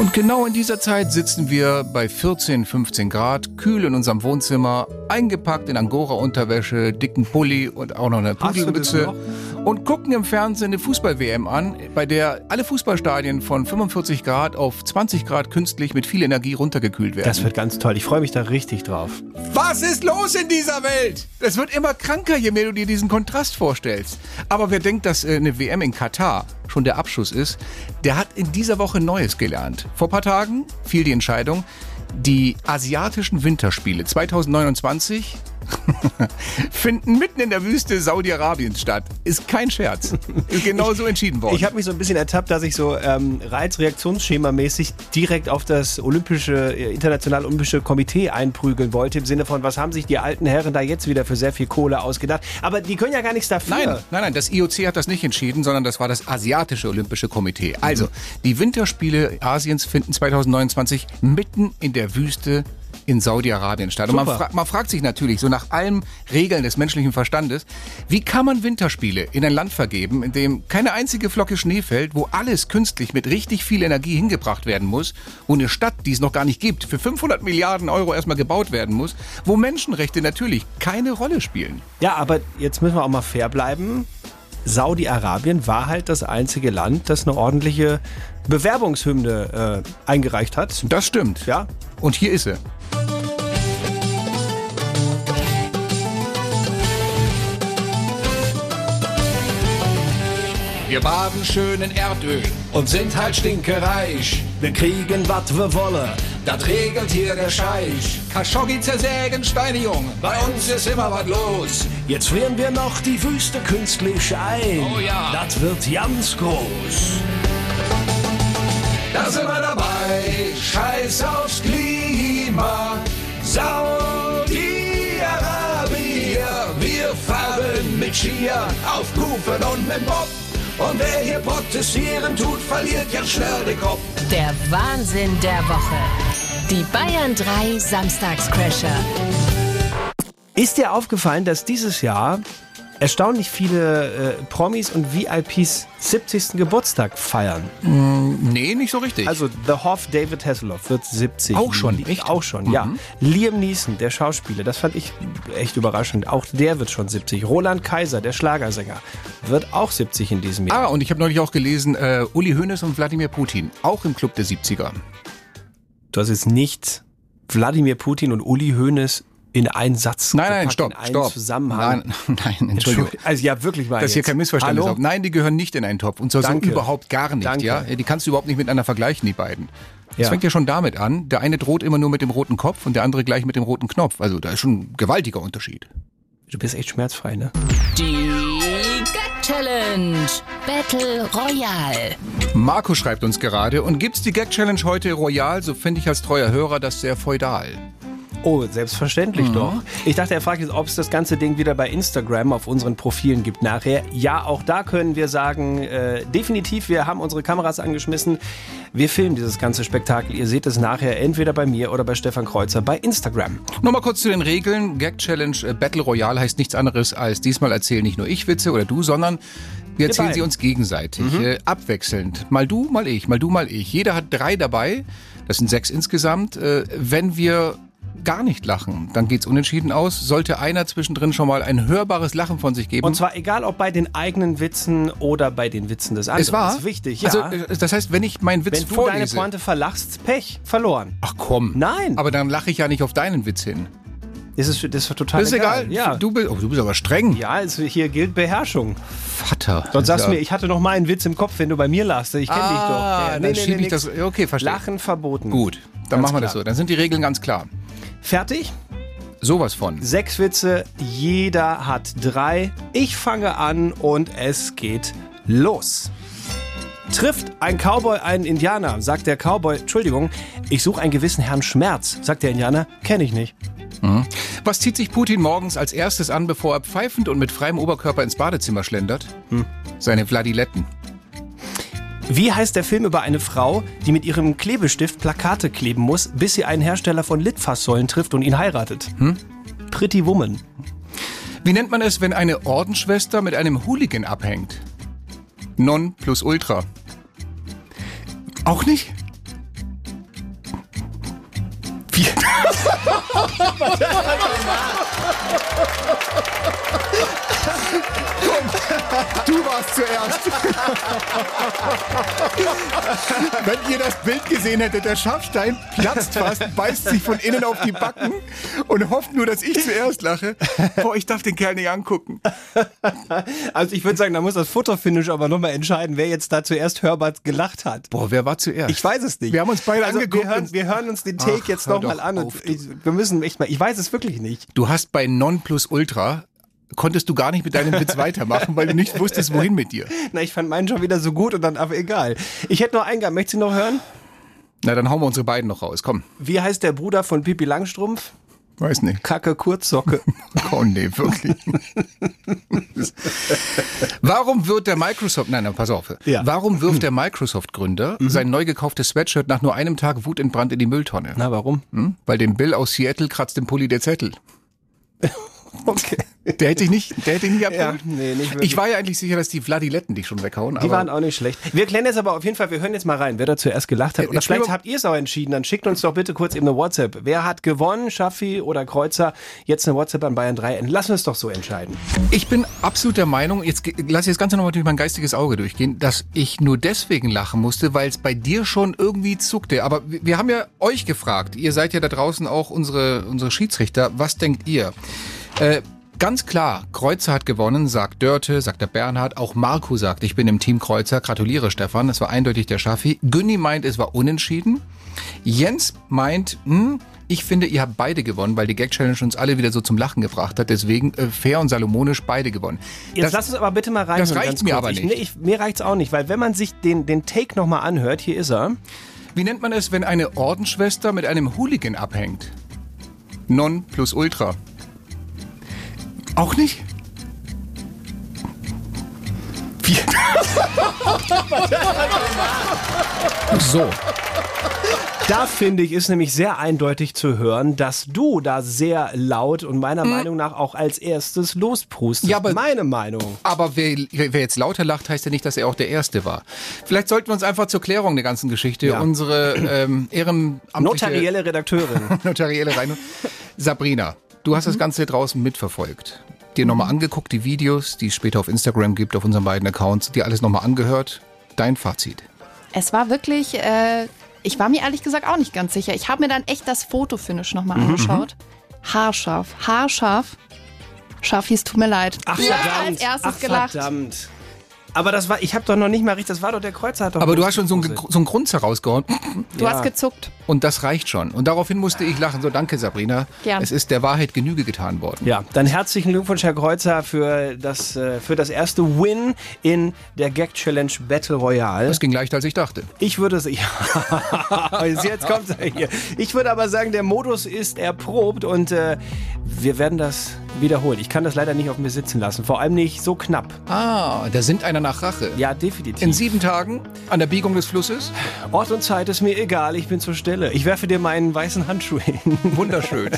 Speaker 3: Und genau in dieser Zeit sitzen wir bei 14, 15 Grad, kühl in unserem Wohnzimmer, eingepackt in Angora-Unterwäsche, dicken Pulli und auch noch eine Pudelmütze? Und gucken im Fernsehen eine Fußball-WM an, bei der alle Fußballstadien von 45 Grad auf 20 Grad künstlich mit viel Energie runtergekühlt werden.
Speaker 2: Das wird ganz toll. Ich freue mich da richtig drauf.
Speaker 3: Was ist los in dieser Welt? Es wird immer kranker, je mehr du dir diesen Kontrast vorstellst. Aber wer denkt, dass äh, eine WM in Katar schon der Abschuss ist, der hat in dieser Woche Neues gelernt. Vor ein paar Tagen fiel die Entscheidung, die asiatischen Winterspiele 2029 finden mitten in der Wüste Saudi-Arabiens statt. Ist kein Scherz. Ist genau so entschieden worden.
Speaker 2: Ich habe mich so ein bisschen ertappt, dass ich so ähm, Reizreaktionsschema-mäßig direkt auf das olympische, äh, internationale olympische Komitee einprügeln wollte, im Sinne von, was haben sich die alten Herren da jetzt wieder für sehr viel Kohle ausgedacht? Aber die können ja gar nichts dafür.
Speaker 3: Nein, nein, nein, das IOC hat das nicht entschieden, sondern das war das Asiatische Olympische Komitee. Also, die Winterspiele Asiens finden 2029 mitten in der Wüste in Saudi-Arabien statt. Und man,
Speaker 2: Super.
Speaker 3: fra man fragt sich natürlich, so nach allen Regeln des menschlichen Verstandes, wie kann man Winterspiele in ein Land vergeben, in dem keine einzige Flocke Schnee fällt, wo alles künstlich mit richtig viel Energie hingebracht werden muss, wo eine Stadt, die es noch gar nicht gibt, für 500 Milliarden Euro erstmal gebaut werden muss, wo Menschenrechte natürlich keine Rolle spielen.
Speaker 2: Ja, aber jetzt müssen wir auch mal fair bleiben. Saudi-Arabien war halt das einzige Land, das eine ordentliche Bewerbungshymne äh, eingereicht hat.
Speaker 3: Das stimmt.
Speaker 2: Ja,
Speaker 3: Und hier ist sie. Wir baden schön in Erdöl und sind halt stinkereich.
Speaker 1: Wir kriegen, wat wir wollen.
Speaker 3: Das regelt hier der Scheich. Khashoggi zersägen, Steine jung. Bei uns ist immer was los.
Speaker 1: Jetzt frieren wir noch die Wüste künstlich ein.
Speaker 3: Oh ja.
Speaker 1: Das wird ganz groß.
Speaker 3: Da sind wir dabei. Scheiß aufs Klima. Saudi-Arabier, wir fahren
Speaker 12: mit Skier, auf Kufen und mit Bob. Und wer hier protestieren tut, verliert jetzt schnell den Kopf.
Speaker 5: Der Wahnsinn der Woche. Die Bayern 3 Samstagscrasher.
Speaker 2: Ist dir aufgefallen, dass dieses Jahr erstaunlich viele äh, Promis und VIPs 70. Geburtstag feiern?
Speaker 3: Mm, nee, nicht so richtig.
Speaker 2: Also The Hoff David Hasselhoff wird 70.
Speaker 3: Auch schon,
Speaker 2: Li-
Speaker 3: echt?
Speaker 2: Auch schon, ja.
Speaker 3: Mhm.
Speaker 2: Liam Neeson, der Schauspieler, das fand ich echt überraschend. Auch der wird schon 70. Roland Kaiser, der Schlagersänger, wird auch 70 in diesem Jahr.
Speaker 3: Ah, und ich habe neulich auch gelesen, äh, Uli Hoeneß und Wladimir Putin, auch im Club der 70er.
Speaker 2: Du hast jetzt nicht Wladimir Putin und Uli Hoeneß in einen Satz
Speaker 3: Nein, nein,
Speaker 2: gepackt,
Speaker 3: stopp,
Speaker 2: in einen
Speaker 3: stopp.
Speaker 2: Zusammenhang.
Speaker 3: Nein, nein, Entschuldigung.
Speaker 2: Also ja, wirklich mal
Speaker 3: Dass hier
Speaker 2: jetzt.
Speaker 3: kein Missverständnis
Speaker 2: Hallo?
Speaker 3: auf. Nein, die gehören nicht in einen Topf. Und zwar
Speaker 2: Danke.
Speaker 3: so überhaupt gar nicht.
Speaker 2: Danke.
Speaker 3: Ja? Die kannst du überhaupt nicht miteinander vergleichen, die beiden. Das
Speaker 2: Ja.
Speaker 3: fängt ja schon damit an. Der eine droht immer nur mit dem roten Kopf und der andere gleich mit dem roten Knopf. Also da ist schon ein gewaltiger Unterschied.
Speaker 2: Du bist echt schmerzfrei, ne?
Speaker 5: Die Gag Challenge. Battle Royale.
Speaker 3: Marco schreibt uns gerade, und gibt's die Gag-Challenge heute royal, so finde ich als treuer Hörer das sehr feudal.
Speaker 2: Oh, selbstverständlich
Speaker 3: Mhm.
Speaker 2: doch. Ich dachte, er fragt jetzt, ob es das ganze Ding wieder bei Instagram auf unseren Profilen gibt nachher. Ja, auch da können wir sagen, äh, definitiv, wir haben unsere Kameras angeschmissen. Wir filmen dieses ganze Spektakel. Ihr seht es nachher entweder bei mir oder bei Stefan Kreuzer bei Instagram.
Speaker 3: Nochmal kurz zu den Regeln. Gag Challenge äh, Battle Royale heißt nichts anderes als diesmal erzählen nicht nur ich Witze oder du, sondern wir erzählen sie uns gegenseitig.
Speaker 2: Mhm.
Speaker 3: Äh, abwechselnd. Mal du, mal ich, mal du, mal ich. Jeder hat drei dabei. Das sind sechs insgesamt. Äh, wenn wir gar nicht lachen, dann geht's unentschieden aus. Sollte einer zwischendrin schon mal ein hörbares Lachen von sich geben.
Speaker 2: Und zwar egal, ob bei den eigenen Witzen oder bei den Witzen des anderen.
Speaker 3: es war
Speaker 2: Das ist wichtig, ja.
Speaker 3: Also, das heißt, wenn ich meinen Witz
Speaker 2: Wenn du deine
Speaker 3: vorlese.
Speaker 2: Pointe verlachst, Pech, verloren.
Speaker 3: Ach komm.
Speaker 2: Nein.
Speaker 3: Aber dann lache ich ja nicht auf deinen Witz hin.
Speaker 2: Das ist, das ist total
Speaker 3: Das ist egal.
Speaker 2: Ja.
Speaker 3: Du, bist, oh, du bist aber streng.
Speaker 2: Ja, also hier gilt Beherrschung.
Speaker 3: Vater.
Speaker 2: Sonst sagst du mir, ich hatte noch mal einen Witz im Kopf, wenn du bei mir lachst. Ich kenne dich doch.
Speaker 3: Ah,
Speaker 2: Ja,
Speaker 3: dann schieb ich
Speaker 2: nix.
Speaker 3: das. Okay, verstehe.
Speaker 2: Lachen verboten.
Speaker 3: Gut, dann
Speaker 2: Ganz
Speaker 3: machen wir das
Speaker 2: klar.
Speaker 3: so. Dann sind die Regeln ganz klar.
Speaker 2: Fertig?
Speaker 3: Sowas von.
Speaker 2: Sechs Witze, jeder hat drei. Ich fange an und es geht los. Trifft ein Cowboy einen Indianer, sagt der Cowboy, Entschuldigung, ich suche einen gewissen Herrn Schmerz, sagt der Indianer, kenne ich nicht.
Speaker 3: Mhm. Was zieht sich Putin morgens als erstes an, bevor er pfeifend und mit freiem Oberkörper ins Badezimmer schlendert?
Speaker 2: Hm.
Speaker 3: Seine Vladiletten.
Speaker 2: Wie heißt der Film über eine Frau, die mit ihrem Klebestift Plakate kleben muss, bis sie einen Hersteller von Litfaßsäulen trifft und ihn heiratet?
Speaker 3: Hm?
Speaker 2: Pretty Woman.
Speaker 3: Wie nennt man es, wenn eine Ordensschwester mit einem Hooligan abhängt? Non plus ultra. Auch nicht? Wie? Thomas. Du warst zuerst. Wenn ihr das Bild gesehen hättet, der Schafstein platzt fast, beißt sich von innen auf die Backen und hofft nur, dass ich zuerst lache. Boah, ich darf den Kerl nicht angucken.
Speaker 2: Also ich würde sagen, da muss das Futterfinish aber nochmal entscheiden, wer jetzt da zuerst hörbar gelacht hat.
Speaker 3: Boah, wer war zuerst?
Speaker 2: Ich weiß es nicht.
Speaker 3: Wir haben uns beide
Speaker 2: also
Speaker 3: angeguckt
Speaker 2: Wir hören, wir hören uns den Take
Speaker 3: Ach,
Speaker 2: jetzt nochmal an.
Speaker 3: auf,
Speaker 2: Und ich, wir müssen echt mal. Ich weiß es wirklich nicht.
Speaker 3: Du hast bei Non plus ultra konntest du gar nicht mit deinem Witz weitermachen, weil du nicht wusstest, wohin mit dir.
Speaker 2: Na, ich fand meinen schon wieder so gut und dann, aber egal. Ich hätte noch einen gehabt. Möchtest du noch hören?
Speaker 3: Na, dann hauen wir unsere beiden noch raus. Komm,
Speaker 2: Wie heißt der Bruder von Pipi Langstrumpf?
Speaker 3: weiß nicht.
Speaker 2: Kacke Kurzsocke.
Speaker 3: Oh nee, wirklich. Warum wird der Microsoft, nein, nein, pass auf.
Speaker 2: Ja.
Speaker 3: Warum wirft der Microsoft-Gründer sein neu gekauftes Sweatshirt nach nur einem Tag wutentbrannt in die Mülltonne?
Speaker 2: Na, warum?
Speaker 3: Hm? Weil dem Bill aus Seattle kratzt im Pulli der Zettel.
Speaker 2: Okay.
Speaker 3: Der hätte ich nicht, der hätte ich nicht
Speaker 2: Ja,
Speaker 3: abgeholt.
Speaker 2: nee, nicht wirklich.
Speaker 3: Ich war ja eigentlich sicher, dass die Vladiletten dich schon weghauen.
Speaker 2: Die waren auch nicht schlecht. Wir klären jetzt aber auf jeden Fall, wir hören jetzt mal rein, wer da zuerst gelacht hat.
Speaker 3: Ja,
Speaker 2: Oder
Speaker 3: jetzt
Speaker 2: vielleicht habt ihr es auch entschieden. Dann schickt uns doch bitte kurz eben eine WhatsApp. Wer hat gewonnen, Schaffi oder Kreuzer? Jetzt eine WhatsApp an Bayern 3. Lassen wir es doch so entscheiden.
Speaker 3: Ich bin absolut der Meinung, jetzt lass ich das Ganze nochmal durch mein geistiges Auge durchgehen, dass ich nur deswegen lachen musste, weil es bei dir schon irgendwie zuckte. Aber wir wir haben ja euch gefragt, ihr seid ja da draußen auch unsere, unsere Schiedsrichter, was denkt ihr? Äh, Ganz klar, Kreuzer hat gewonnen, sagt Dörte, sagt der Bernhard, auch Marco sagt, ich bin im Team Kreuzer, gratuliere Stefan, das war eindeutig der Schaffi. Günni meint, es war unentschieden. Jens meint, hm, ich finde, ihr habt beide gewonnen, weil die Gag-Challenge uns alle wieder so zum Lachen gebracht hat. Deswegen äh, fair und salomonisch beide gewonnen.
Speaker 2: Jetzt
Speaker 3: Das-
Speaker 2: lass uns aber bitte mal rein.
Speaker 3: das reicht mir aber
Speaker 2: ich,
Speaker 3: nicht.
Speaker 2: Nee, ich, mir reicht's auch nicht, weil wenn man sich den, den Take nochmal anhört, hier ist er.
Speaker 3: Wie nennt man es, wenn eine Ordensschwester mit einem Hooligan abhängt? Non plus ultra. Auch nicht? So.
Speaker 2: Da finde ich, ist nämlich sehr eindeutig zu hören, dass du da sehr laut und meiner
Speaker 3: Mhm.
Speaker 2: Meinung nach auch als erstes losprustest.
Speaker 3: Ja, aber-
Speaker 2: meine Meinung.
Speaker 3: Aber wer, wer jetzt lauter lacht, heißt ja nicht, dass er auch der Erste war. Vielleicht sollten wir uns einfach zur Klärung der ganzen Geschichte
Speaker 2: Ja.
Speaker 3: unsere ähm, ehrenamtliche...
Speaker 2: Notarielle Redakteurin.
Speaker 3: Notarielle Rein. Sabrina, du hast das Ganze draußen mitverfolgt. Dir nochmal angeguckt, die Videos, die es später auf Instagram gibt, auf unseren beiden Accounts, dir alles nochmal angehört. Dein Fazit.
Speaker 7: Es war wirklich, äh, ich war mir ehrlich gesagt auch nicht ganz sicher. Ich habe mir dann echt das Fotofinish nochmal
Speaker 2: Mhm,
Speaker 7: angeschaut. Haarscharf, haarscharf. Schafis, tut mir leid.
Speaker 2: Ach,
Speaker 7: Ja,
Speaker 2: verdammt.
Speaker 7: als erstes
Speaker 2: Ach,
Speaker 7: gelacht.
Speaker 2: verdammt. Aber das war, ich habe doch noch nicht mal richtig, das war doch der Kreuzer. Hat doch
Speaker 3: Aber du hast schon so einen, so einen Grunz herausgehauen.
Speaker 7: Du hast gezuckt.
Speaker 3: Und das reicht schon. Und daraufhin musste ich lachen. So, danke Sabrina.
Speaker 7: Gern.
Speaker 3: Es ist der Wahrheit Genüge getan worden.
Speaker 2: Ja, dann herzlichen Glückwunsch, Herr Kreuzer, für das, äh, für das erste Win in der Gag Challenge Battle Royale.
Speaker 3: Das ging leichter, als ich dachte.
Speaker 2: Ich würde ja, jetzt kommt er hier. Ich würde aber sagen, der Modus ist erprobt und äh, wir werden das wiederholen. Ich kann das leider nicht auf mir sitzen lassen, vor allem nicht so knapp.
Speaker 3: Ah, da sind einer nach Rache.
Speaker 2: Ja, definitiv.
Speaker 3: In sieben Tagen an der Biegung des Flusses.
Speaker 2: Ort und Zeit ist mir egal, ich bin zur Stelle. Ich werfe dir meinen weißen Handschuh hin.
Speaker 3: Wunderschön.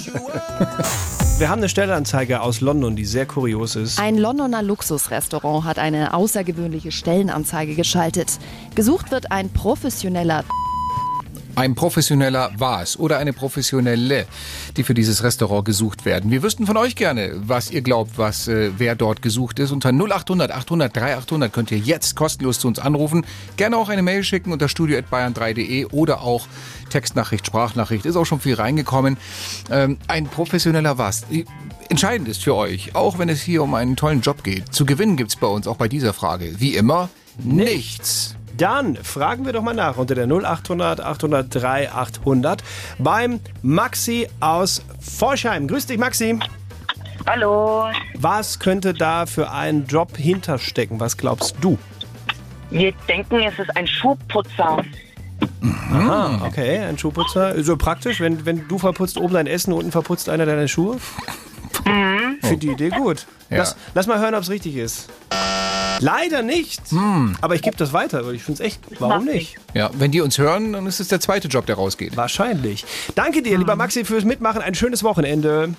Speaker 2: Wir haben eine Stellenanzeige aus London, die sehr kurios ist.
Speaker 7: Ein Londoner Luxusrestaurant hat eine außergewöhnliche Stellenanzeige geschaltet. Gesucht wird ein professioneller
Speaker 3: Ein professioneller war es oder eine professionelle, die für dieses Restaurant gesucht werden. Wir wüssten von euch gerne, was ihr glaubt, was äh, wer dort gesucht ist. Unter 0800 800 3800 könnt ihr jetzt kostenlos zu uns anrufen. Gerne auch eine Mail schicken unter studio@bayern3.de oder auch Textnachricht, Sprachnachricht. Ist auch schon viel reingekommen. Ähm, ein professioneller was. Entscheidend ist für euch, auch wenn es hier um einen tollen Job geht. Zu gewinnen gibt's bei uns auch bei dieser Frage. Wie immer, nichts.
Speaker 2: Dann fragen wir doch mal nach unter der 0800 803 800 beim Maxi aus Forchheim. Grüß dich, Maxi.
Speaker 13: Hallo.
Speaker 2: Was könnte da für einen Job hinterstecken? Was glaubst du?
Speaker 13: Wir denken, es ist ein Schuhputzer.
Speaker 2: Aha, okay, ein Schuhputzer. So praktisch, wenn, wenn du verputzt oben dein Essen, unten verputzt einer deine Schuhe?
Speaker 13: Mhm.
Speaker 2: Finde die Idee gut.
Speaker 3: Ja.
Speaker 2: Lass, lass mal hören, ob es richtig ist. Leider nicht. Aber ich gebe das weiter, weil ich finde es echt. Warum nicht?
Speaker 3: Ja, wenn die uns hören, dann ist es der zweite Job, der rausgeht.
Speaker 2: Wahrscheinlich. Danke dir, lieber Maxi, fürs Mitmachen. Ein schönes Wochenende.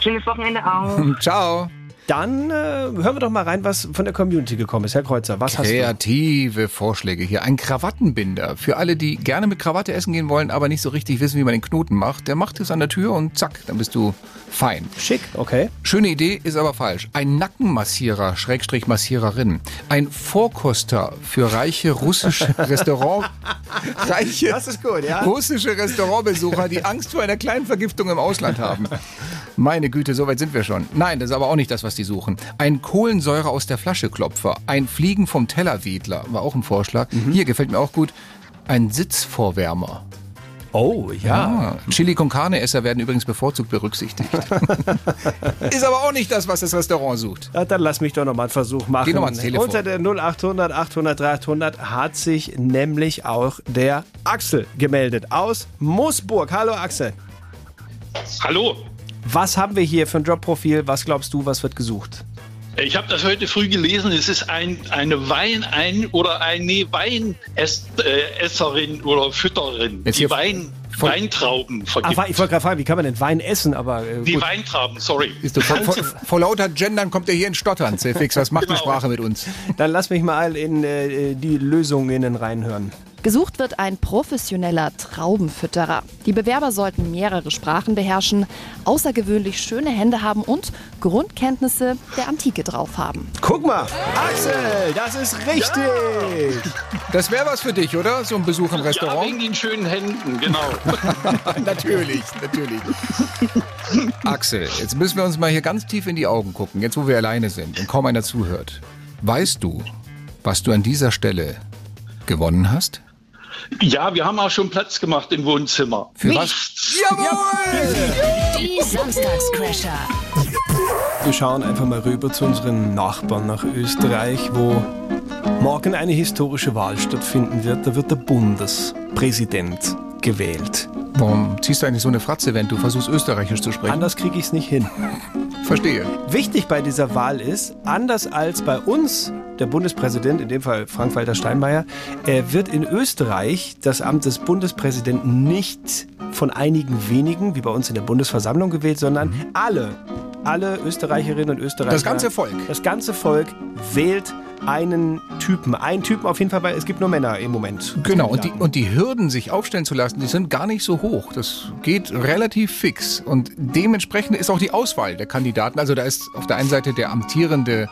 Speaker 13: Schönes Wochenende auch.
Speaker 3: Ciao.
Speaker 2: Dann äh, hören wir doch mal rein, was von der Community gekommen ist. Herr Kreuzer, was hast du?
Speaker 3: Kreative Vorschläge hier. Ein Krawattenbinder. Für alle, die gerne mit Krawatte essen gehen wollen, aber nicht so richtig wissen, wie man den Knoten macht. Der macht es an der Tür und zack, dann bist du fein.
Speaker 2: Schick, okay.
Speaker 3: Schöne Idee, ist aber falsch. Ein Nackenmassierer, Schrägstrich Massiererin. Ein Vorkoster für reiche russische Restaurant... reiche
Speaker 2: Das ist gut, ja.
Speaker 3: russische Restaurantbesucher, die Angst vor einer kleinen Vergiftung im Ausland haben. Meine Güte, so weit sind wir schon. Nein, das ist aber auch nicht das, was die suchen. Ein Kohlensäure aus der Flasche Klopfer, ein Fliegen vom Tellerwedler, war auch ein Vorschlag. Hier gefällt mir auch gut. Ein Sitzvorwärmer.
Speaker 2: Oh, ja.
Speaker 3: Ah, Chili con Carne Esser werden übrigens bevorzugt berücksichtigt. ist aber auch nicht das, was das Restaurant sucht.
Speaker 2: Ja, dann lass mich doch noch mal einen Versuch machen.
Speaker 3: Geh noch mal ans Telefon.
Speaker 2: Unter der 0800 800 300 hat sich nämlich auch der Axel gemeldet aus Moosburg. Hallo Axel.
Speaker 14: Hallo.
Speaker 2: Was haben wir hier für ein Jobprofil? Was glaubst du, was wird gesucht?
Speaker 14: Ich habe das heute früh gelesen. Es ist ein, eine Wein ein oder eine Weinesserin oder Fütterin,
Speaker 2: Jetzt
Speaker 14: die
Speaker 2: hier
Speaker 14: Wein,
Speaker 2: voll-
Speaker 14: Weintrauben
Speaker 2: Ach,
Speaker 14: vergibt.
Speaker 2: wa- ich wollte gerade fragen, wie kann man denn Wein essen? Aber äh,
Speaker 14: die
Speaker 2: gut.
Speaker 14: Weintrauben, sorry.
Speaker 3: Du, vor, vor, vor lauter Gendern kommt er hier in Stottern. Fix, was macht die
Speaker 14: Genau.
Speaker 3: Sprache mit uns?
Speaker 2: Dann lass mich mal in äh, die Lösungen reinhören.
Speaker 7: Gesucht wird ein professioneller Traubenfütterer. Die Bewerber sollten mehrere Sprachen beherrschen, außergewöhnlich schöne Hände haben und Grundkenntnisse der Antike drauf haben.
Speaker 2: Guck mal, Axel, das ist richtig.
Speaker 3: Das wäre was für dich, oder? So ein Besuch im
Speaker 14: Ja,
Speaker 3: Restaurant?
Speaker 14: wegen den schönen Händen, genau.
Speaker 3: natürlich, natürlich. Axel, jetzt müssen wir uns mal hier ganz tief in die Augen gucken, jetzt wo wir alleine sind und kaum einer zuhört. Weißt du, was du an dieser Stelle gewonnen hast?
Speaker 14: Ja, wir haben auch schon Platz gemacht im Wohnzimmer.
Speaker 3: Für was?
Speaker 5: Die Samstagscrasher.
Speaker 2: Wir schauen einfach mal rüber zu unseren Nachbarn nach Österreich, wo morgen eine historische Wahl stattfinden wird. Da wird der Bundespräsident gewählt.
Speaker 3: Warum ziehst du eigentlich so eine Fratze, wenn du versuchst, Österreichisch zu sprechen?
Speaker 2: Anders kriege ich es nicht hin.
Speaker 3: Verstehe.
Speaker 2: Wichtig bei dieser Wahl ist, anders als bei uns, der Bundespräsident, in dem Fall Frank-Walter Steinmeier, er wird in Österreich das Amt des Bundespräsidenten nicht von einigen wenigen, wie bei uns in der Bundesversammlung gewählt, sondern alle, alle Österreicherinnen und Österreicher.
Speaker 3: Das ganze Volk.
Speaker 2: Das ganze Volk wählt einen Typen. Einen Typen auf jeden Fall, weil es gibt nur Männer im Moment.
Speaker 3: Genau, und die, und die Hürden, sich aufstellen zu lassen, die sind gar nicht so hoch. Das geht relativ fix. Und dementsprechend ist auch die Auswahl der Kandidaten. Also da ist auf der einen Seite der amtierende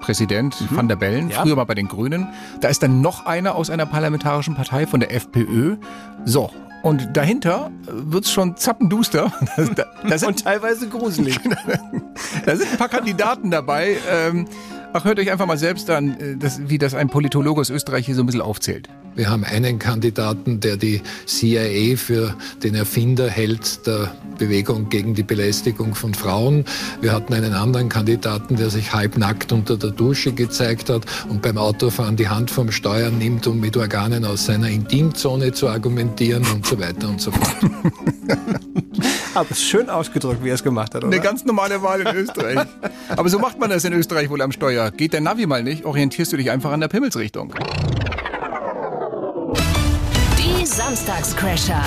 Speaker 3: Präsident Van der Bellen,
Speaker 2: Ja.
Speaker 3: früher mal bei den Grünen. Da ist dann noch einer aus einer parlamentarischen Partei von der FPÖ. So. Und dahinter wird's schon zappenduster. Da, da sind,
Speaker 2: Und teilweise gruselig.
Speaker 3: da sind ein paar Kandidaten dabei. Ähm, ach, hört euch einfach mal selbst an, äh, das, wie das ein Politologe aus Österreich hier so ein bisschen aufzählt.
Speaker 15: Wir haben einen Kandidaten, der die CIA für den Erfinder hält der Bewegung gegen die Belästigung von Frauen. Wir hatten einen anderen Kandidaten, der sich halbnackt unter der Dusche gezeigt hat und beim Autofahren die Hand vom Steuer nimmt, um mit Organen aus seiner Intimzone zu argumentieren und so weiter und so fort.
Speaker 2: Aber schön ausgedrückt, wie er es gemacht hat, oder?
Speaker 3: Eine ganz normale Wahl in Österreich. Aber so macht man das in Österreich wohl am Steuer. Geht der Navi mal nicht, orientierst du dich einfach an der Pimmelsrichtung.
Speaker 5: Samstagscrasher.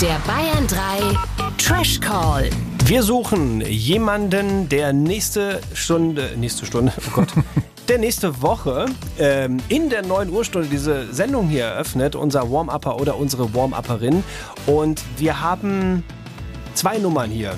Speaker 5: Der Bayern 3 Trash Call.
Speaker 2: Wir suchen jemanden, der nächste Stunde, nächste Stunde, oh Gott, der nächste Woche ähm, in der 9 Uhr Stunde diese Sendung hier eröffnet, unser Warm-Upper oder unsere Warm-Upperin. Und wir haben zwei Nummern hier.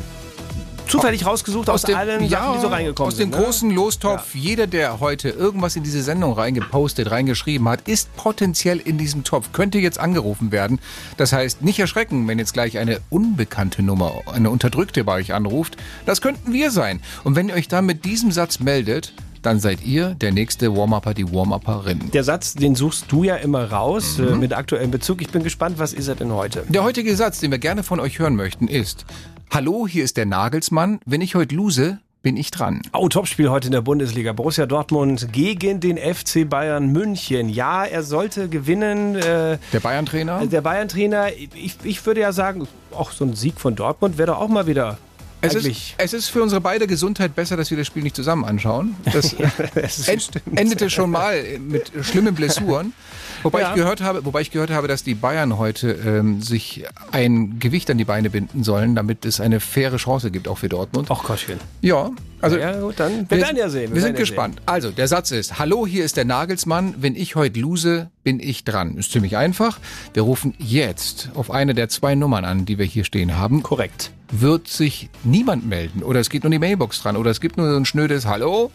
Speaker 2: Zufällig rausgesucht aus, allen Sachen, die so reingekommen
Speaker 3: aus dem
Speaker 2: sind. ne?
Speaker 3: großen Lostopf. Jeder, der heute irgendwas in diese Sendung reingepostet, reingeschrieben hat, ist potenziell in diesem Topf, könnte jetzt angerufen werden. Das heißt, nicht erschrecken, wenn jetzt gleich eine unbekannte Nummer, eine unterdrückte bei euch anruft. Das könnten wir sein. Und wenn ihr euch dann mit diesem Satz meldet, dann seid ihr der nächste Warm-Upper, die Warm-Upperin.
Speaker 2: Der Satz, den suchst du ja immer raus
Speaker 3: Mhm.
Speaker 2: äh, mit aktuellem Bezug. Ich bin gespannt, was ist er denn heute?
Speaker 3: Der heutige Satz, den wir gerne von euch hören möchten, ist: Hallo, hier ist der Nagelsmann. Wenn ich heute lose, bin ich dran.
Speaker 2: Oh, Topspiel heute in der Bundesliga. Borussia Dortmund gegen den FC Bayern München. Ja, er sollte gewinnen. Äh,
Speaker 3: Der Bayern-Trainer?
Speaker 2: der Bayern-Trainer, ich, ich würde ja sagen, auch so ein Sieg von Dortmund wäre doch auch mal wieder
Speaker 3: Es ist, es ist für unsere beide Gesundheit besser, dass wir das Spiel nicht zusammen anschauen. Das
Speaker 2: stimmt.
Speaker 3: endete schon mal mit schlimmen Blessuren. Wobei,
Speaker 2: Ja.
Speaker 3: ich gehört habe, wobei ich gehört habe, dass die Bayern heute ähm, sich ein Gewicht an die Beine binden sollen, damit es eine faire Chance gibt, auch für Dortmund.
Speaker 2: Ach Gottchen.
Speaker 3: Ja, also
Speaker 2: ja, gut, dann. Wir, werden ja sehen.
Speaker 3: Wir,
Speaker 2: werden
Speaker 3: sind gespannt. Also, der Satz ist, hallo, hier ist der Nagelsmann. Wenn ich heute lose, bin ich dran. Ist ziemlich einfach. Wir rufen jetzt auf eine der zwei Nummern an, die wir hier stehen haben.
Speaker 2: Sehen. Korrekt.
Speaker 3: Wird sich niemand melden oder es geht nur die Mailbox dran oder es gibt nur so ein schnödes Hallo,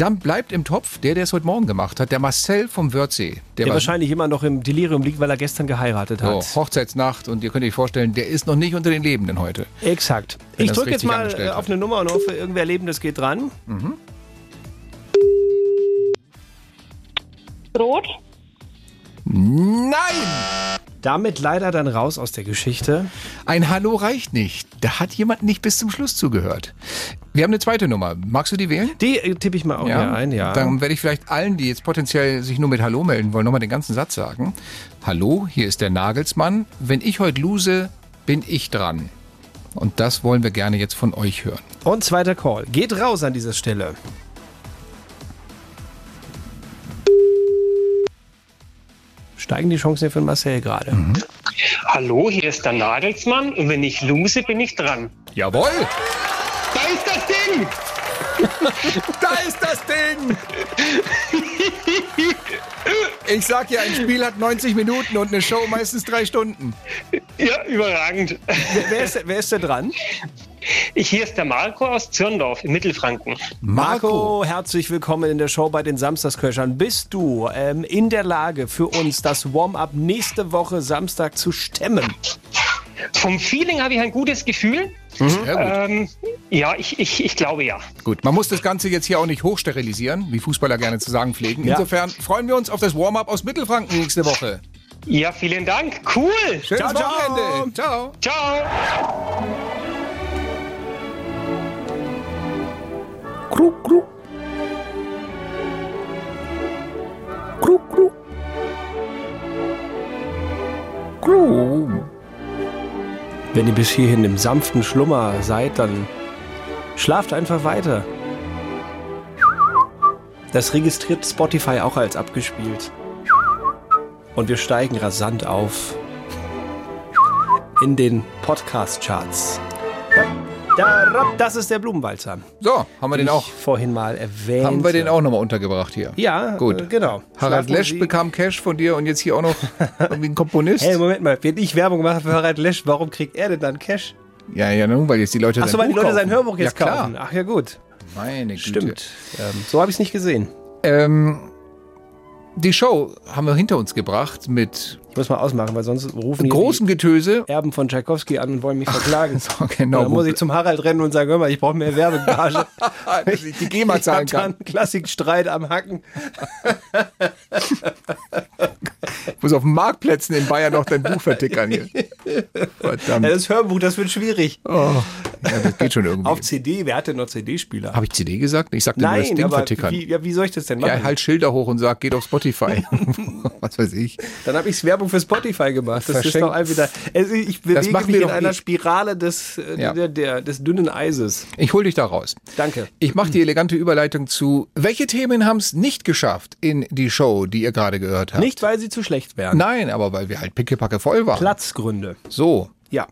Speaker 3: dann bleibt im Topf der, der es heute Morgen gemacht hat, der Marcel vom Wörthsee.
Speaker 2: Der,
Speaker 3: war
Speaker 2: wahrscheinlich immer noch im Delirium liegt, weil er gestern geheiratet hat.
Speaker 3: so, Hochzeitsnacht und ihr könnt euch vorstellen, der ist noch nicht unter den Lebenden heute.
Speaker 2: Exakt. Ich drücke jetzt mal äh, auf
Speaker 3: hat.
Speaker 2: eine Nummer und hoffe, irgendwer Lebendes geht dran.
Speaker 13: Brot?
Speaker 3: Nein!
Speaker 2: Damit leider dann raus aus der Geschichte.
Speaker 3: Ein Hallo reicht nicht. Da hat jemand nicht bis zum Schluss zugehört. Wir haben eine zweite Nummer. Magst du die wählen?
Speaker 2: Die äh, tippe ich mal auch hier ein, ja.
Speaker 3: Dann werde ich vielleicht allen, die jetzt potenziell sich nur mit Hallo melden wollen, nochmal den ganzen Satz sagen. Hallo, hier ist der Nagelsmann. Wenn ich heute lose, bin ich dran. Und das wollen wir gerne jetzt von euch hören.
Speaker 2: Und zweiter Call. Geht raus an dieser Stelle. Steigen die Chancen für Marcel gerade.
Speaker 16: Hallo, hier ist der Nagelsmann und wenn ich lose, bin ich dran.
Speaker 3: Jawohl!
Speaker 16: Da ist das Ding!
Speaker 3: Da ist das Ding! Ich sag ja, ein Spiel hat 90 Minuten und eine Show meistens drei Stunden.
Speaker 16: Ja, überragend.
Speaker 2: Wer, wer, ist, wer ist denn dran?
Speaker 16: Ich, hier ist der Marco aus Zürndorf in Mittelfranken.
Speaker 2: Marco, herzlich willkommen in der Show bei den Samstagscrashern. Bist du ähm, in der Lage für uns das Warm-up nächste Woche Samstag zu stemmen?
Speaker 16: Vom Feeling habe ich ein gutes Gefühl.
Speaker 3: Sehr gut.
Speaker 16: Ähm, ja, ich, ich, ich glaube ja.
Speaker 3: Gut, man muss das Ganze jetzt hier auch nicht hochsterilisieren, wie Fußballer gerne zu sagen pflegen.
Speaker 16: Ja.
Speaker 3: Insofern freuen wir uns auf das Warm-up aus Mittelfranken nächste Woche.
Speaker 16: Ja, vielen Dank. Cool.
Speaker 3: Schönes Wochenende. Ciao.
Speaker 16: Ciao.
Speaker 3: Krug, krug. Krug, krug. Krug.
Speaker 2: Wenn ihr bis hierhin im sanften Schlummer seid, dann Schlaft einfach weiter. Das registriert Spotify auch als abgespielt. Und wir steigen rasant auf in den Podcast-Charts. Das ist der Blumenwalzer.
Speaker 3: So, haben wir den auch.
Speaker 2: vorhin mal erwähnt.
Speaker 3: Haben wir den auch nochmal untergebracht hier?
Speaker 2: Ja,
Speaker 3: Gut.
Speaker 2: äh, genau.
Speaker 3: Harald Lesch bekam Cash von dir und jetzt hier auch noch irgendwie ein Komponist.
Speaker 2: Hey, Moment mal, wenn ich Werbung mache für Harald Lesch, warum kriegt er denn dann Cash?
Speaker 3: Ja, ja, nun, weil jetzt die Leute
Speaker 2: Achso,
Speaker 3: sein
Speaker 2: weil die Leute sein. Hörbuch jetzt
Speaker 3: ja, klar.
Speaker 2: kaufen. Ach ja, gut.
Speaker 3: Meine Güte.
Speaker 2: Stimmt. Ähm, so habe ich es nicht gesehen.
Speaker 3: Ähm, die Show haben wir hinter uns gebracht mit
Speaker 2: muss mal ausmachen, weil sonst rufen hier
Speaker 3: großem Getöse.
Speaker 2: die Erben von Tschaikowski an und wollen mich verklagen.
Speaker 3: So, genau.
Speaker 2: Dann muss ich zum Harald rennen und sagen, hör mal, ich brauche mehr Werbegage.
Speaker 3: Dass ich die GEMA
Speaker 2: ich
Speaker 3: zahlen
Speaker 2: da
Speaker 3: kann.
Speaker 2: einen Klassikstreit am Hacken.
Speaker 3: Ich muss auf den Marktplätzen in Bayern noch dein Buch vertickern hier. Verdammt.
Speaker 2: Ja, das Hörbuch, das wird schwierig.
Speaker 3: Oh, ja, das geht schon irgendwie.
Speaker 2: Auf CD, wer hat denn noch CD-Spieler?
Speaker 3: Habe ich CD gesagt? Ich sagte nur das
Speaker 2: Nein,
Speaker 3: Ding
Speaker 2: aber
Speaker 3: vertickern.
Speaker 2: wie, ja, wie soll ich das denn machen?
Speaker 3: Ja, halt Schilder hoch und sag, geht auf Spotify. Was weiß ich.
Speaker 2: Dann habe ich Werbung für Spotify gemacht. Das ist
Speaker 3: Verschenkt.
Speaker 2: doch all wieder. Also ich bewege mich in einer
Speaker 3: eh.
Speaker 2: Spirale des, äh,
Speaker 3: Ja.
Speaker 2: der, der, des dünnen Eises.
Speaker 3: Ich hol dich da raus.
Speaker 2: Danke.
Speaker 3: Ich mache die elegante Überleitung zu, welche Themen haben es nicht geschafft in die Show, die ihr gerade gehört habt?
Speaker 2: Nicht, weil sie zu schlecht wären.
Speaker 3: Nein, aber weil wir halt pickepacke voll waren.
Speaker 2: Platzgründe.
Speaker 3: So,
Speaker 2: Ja.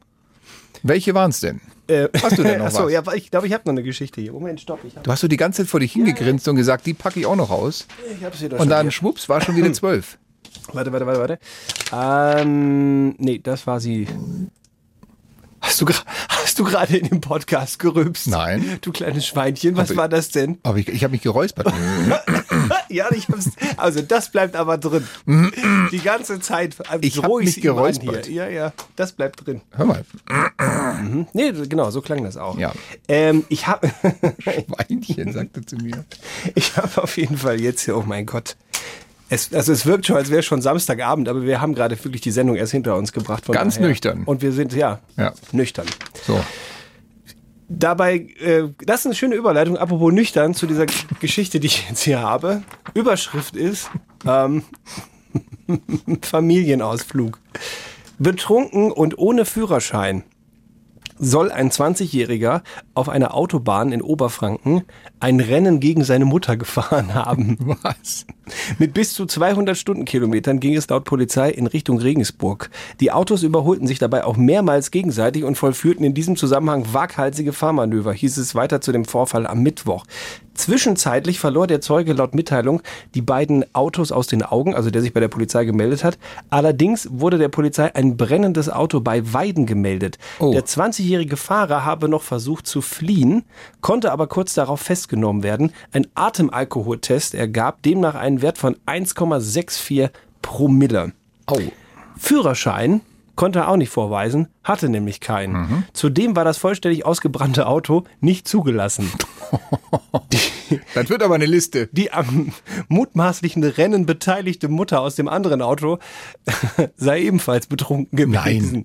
Speaker 3: welche waren es denn?
Speaker 2: Äh,
Speaker 3: Hast du denn noch
Speaker 2: Achso,
Speaker 3: was?
Speaker 2: ja, ich glaube, ich habe noch eine Geschichte hier. Moment, stopp. Ich habe
Speaker 3: Du hast so die ganze Zeit vor dich hingegrinst und gesagt, die packe ich auch noch aus.
Speaker 2: ich hab's hier doch
Speaker 3: Und dann schwupps, war schon wieder zwölf.
Speaker 2: Warte, warte, warte, warte. Ähm, nee, das war sie. Hast du, hast du gerade in dem Podcast gerülpst?
Speaker 3: Nein.
Speaker 2: Du kleines Schweinchen, was
Speaker 3: Aber-
Speaker 2: war das denn?
Speaker 3: Aber ich, ich habe mich geräuspert.
Speaker 2: ja, ich hab's, also das bleibt aber drin. Die ganze Zeit. äh,
Speaker 3: Ich hab
Speaker 2: droh
Speaker 3: mich geräuspert.
Speaker 2: Ja, ja, das bleibt drin.
Speaker 3: Hör mal.
Speaker 2: Mhm. Nee, genau, so klang das auch.
Speaker 3: Ja.
Speaker 2: Ähm, ich habe
Speaker 3: Schweinchen, sagte zu mir.
Speaker 2: ich habe auf jeden Fall jetzt hier, oh mein Gott. Es, also es wirkt schon, als wäre schon Samstagabend, aber wir haben gerade wirklich die Sendung erst hinter uns gebracht. Von
Speaker 3: Ganz
Speaker 2: daher.
Speaker 3: nüchtern.
Speaker 2: Und wir sind, ja,
Speaker 3: Ja.
Speaker 2: nüchtern.
Speaker 3: So.
Speaker 2: Dabei, äh, das ist eine schöne Überleitung, apropos nüchtern, zu dieser Geschichte, die ich jetzt hier habe. Überschrift ist ähm, Familienausflug. Betrunken und ohne Führerschein soll ein 20-Jähriger auf einer Autobahn in Oberfranken ein Rennen gegen seine Mutter gefahren haben.
Speaker 3: Was?
Speaker 2: Mit bis zu 200 Stundenkilometern ging es laut Polizei in Richtung Regensburg. Die Autos überholten sich dabei auch mehrmals gegenseitig und vollführten in diesem Zusammenhang waghalsige Fahrmanöver, hieß es weiter zu dem Vorfall am Mittwoch. Zwischenzeitlich verlor der Zeuge laut Mitteilung die beiden Autos aus den Augen, also der sich bei der Polizei gemeldet hat. Allerdings wurde der Polizei ein brennendes Auto bei Weiden gemeldet.
Speaker 3: Oh.
Speaker 2: Der 20-jährige Fahrer habe noch versucht zu fliehen, konnte aber kurz darauf festgenommen werden. Ein Atemalkoholtest ergab demnach einen Wert von 1,64 Promille.
Speaker 3: Au.
Speaker 2: Führerschein konnte er auch nicht vorweisen, hatte nämlich keinen. Zudem war das vollständig ausgebrannte Auto nicht zugelassen.
Speaker 3: Das wird aber eine Liste.
Speaker 2: Die am mutmaßlichen Rennen beteiligte Mutter aus dem anderen Auto sei ebenfalls betrunken gewesen.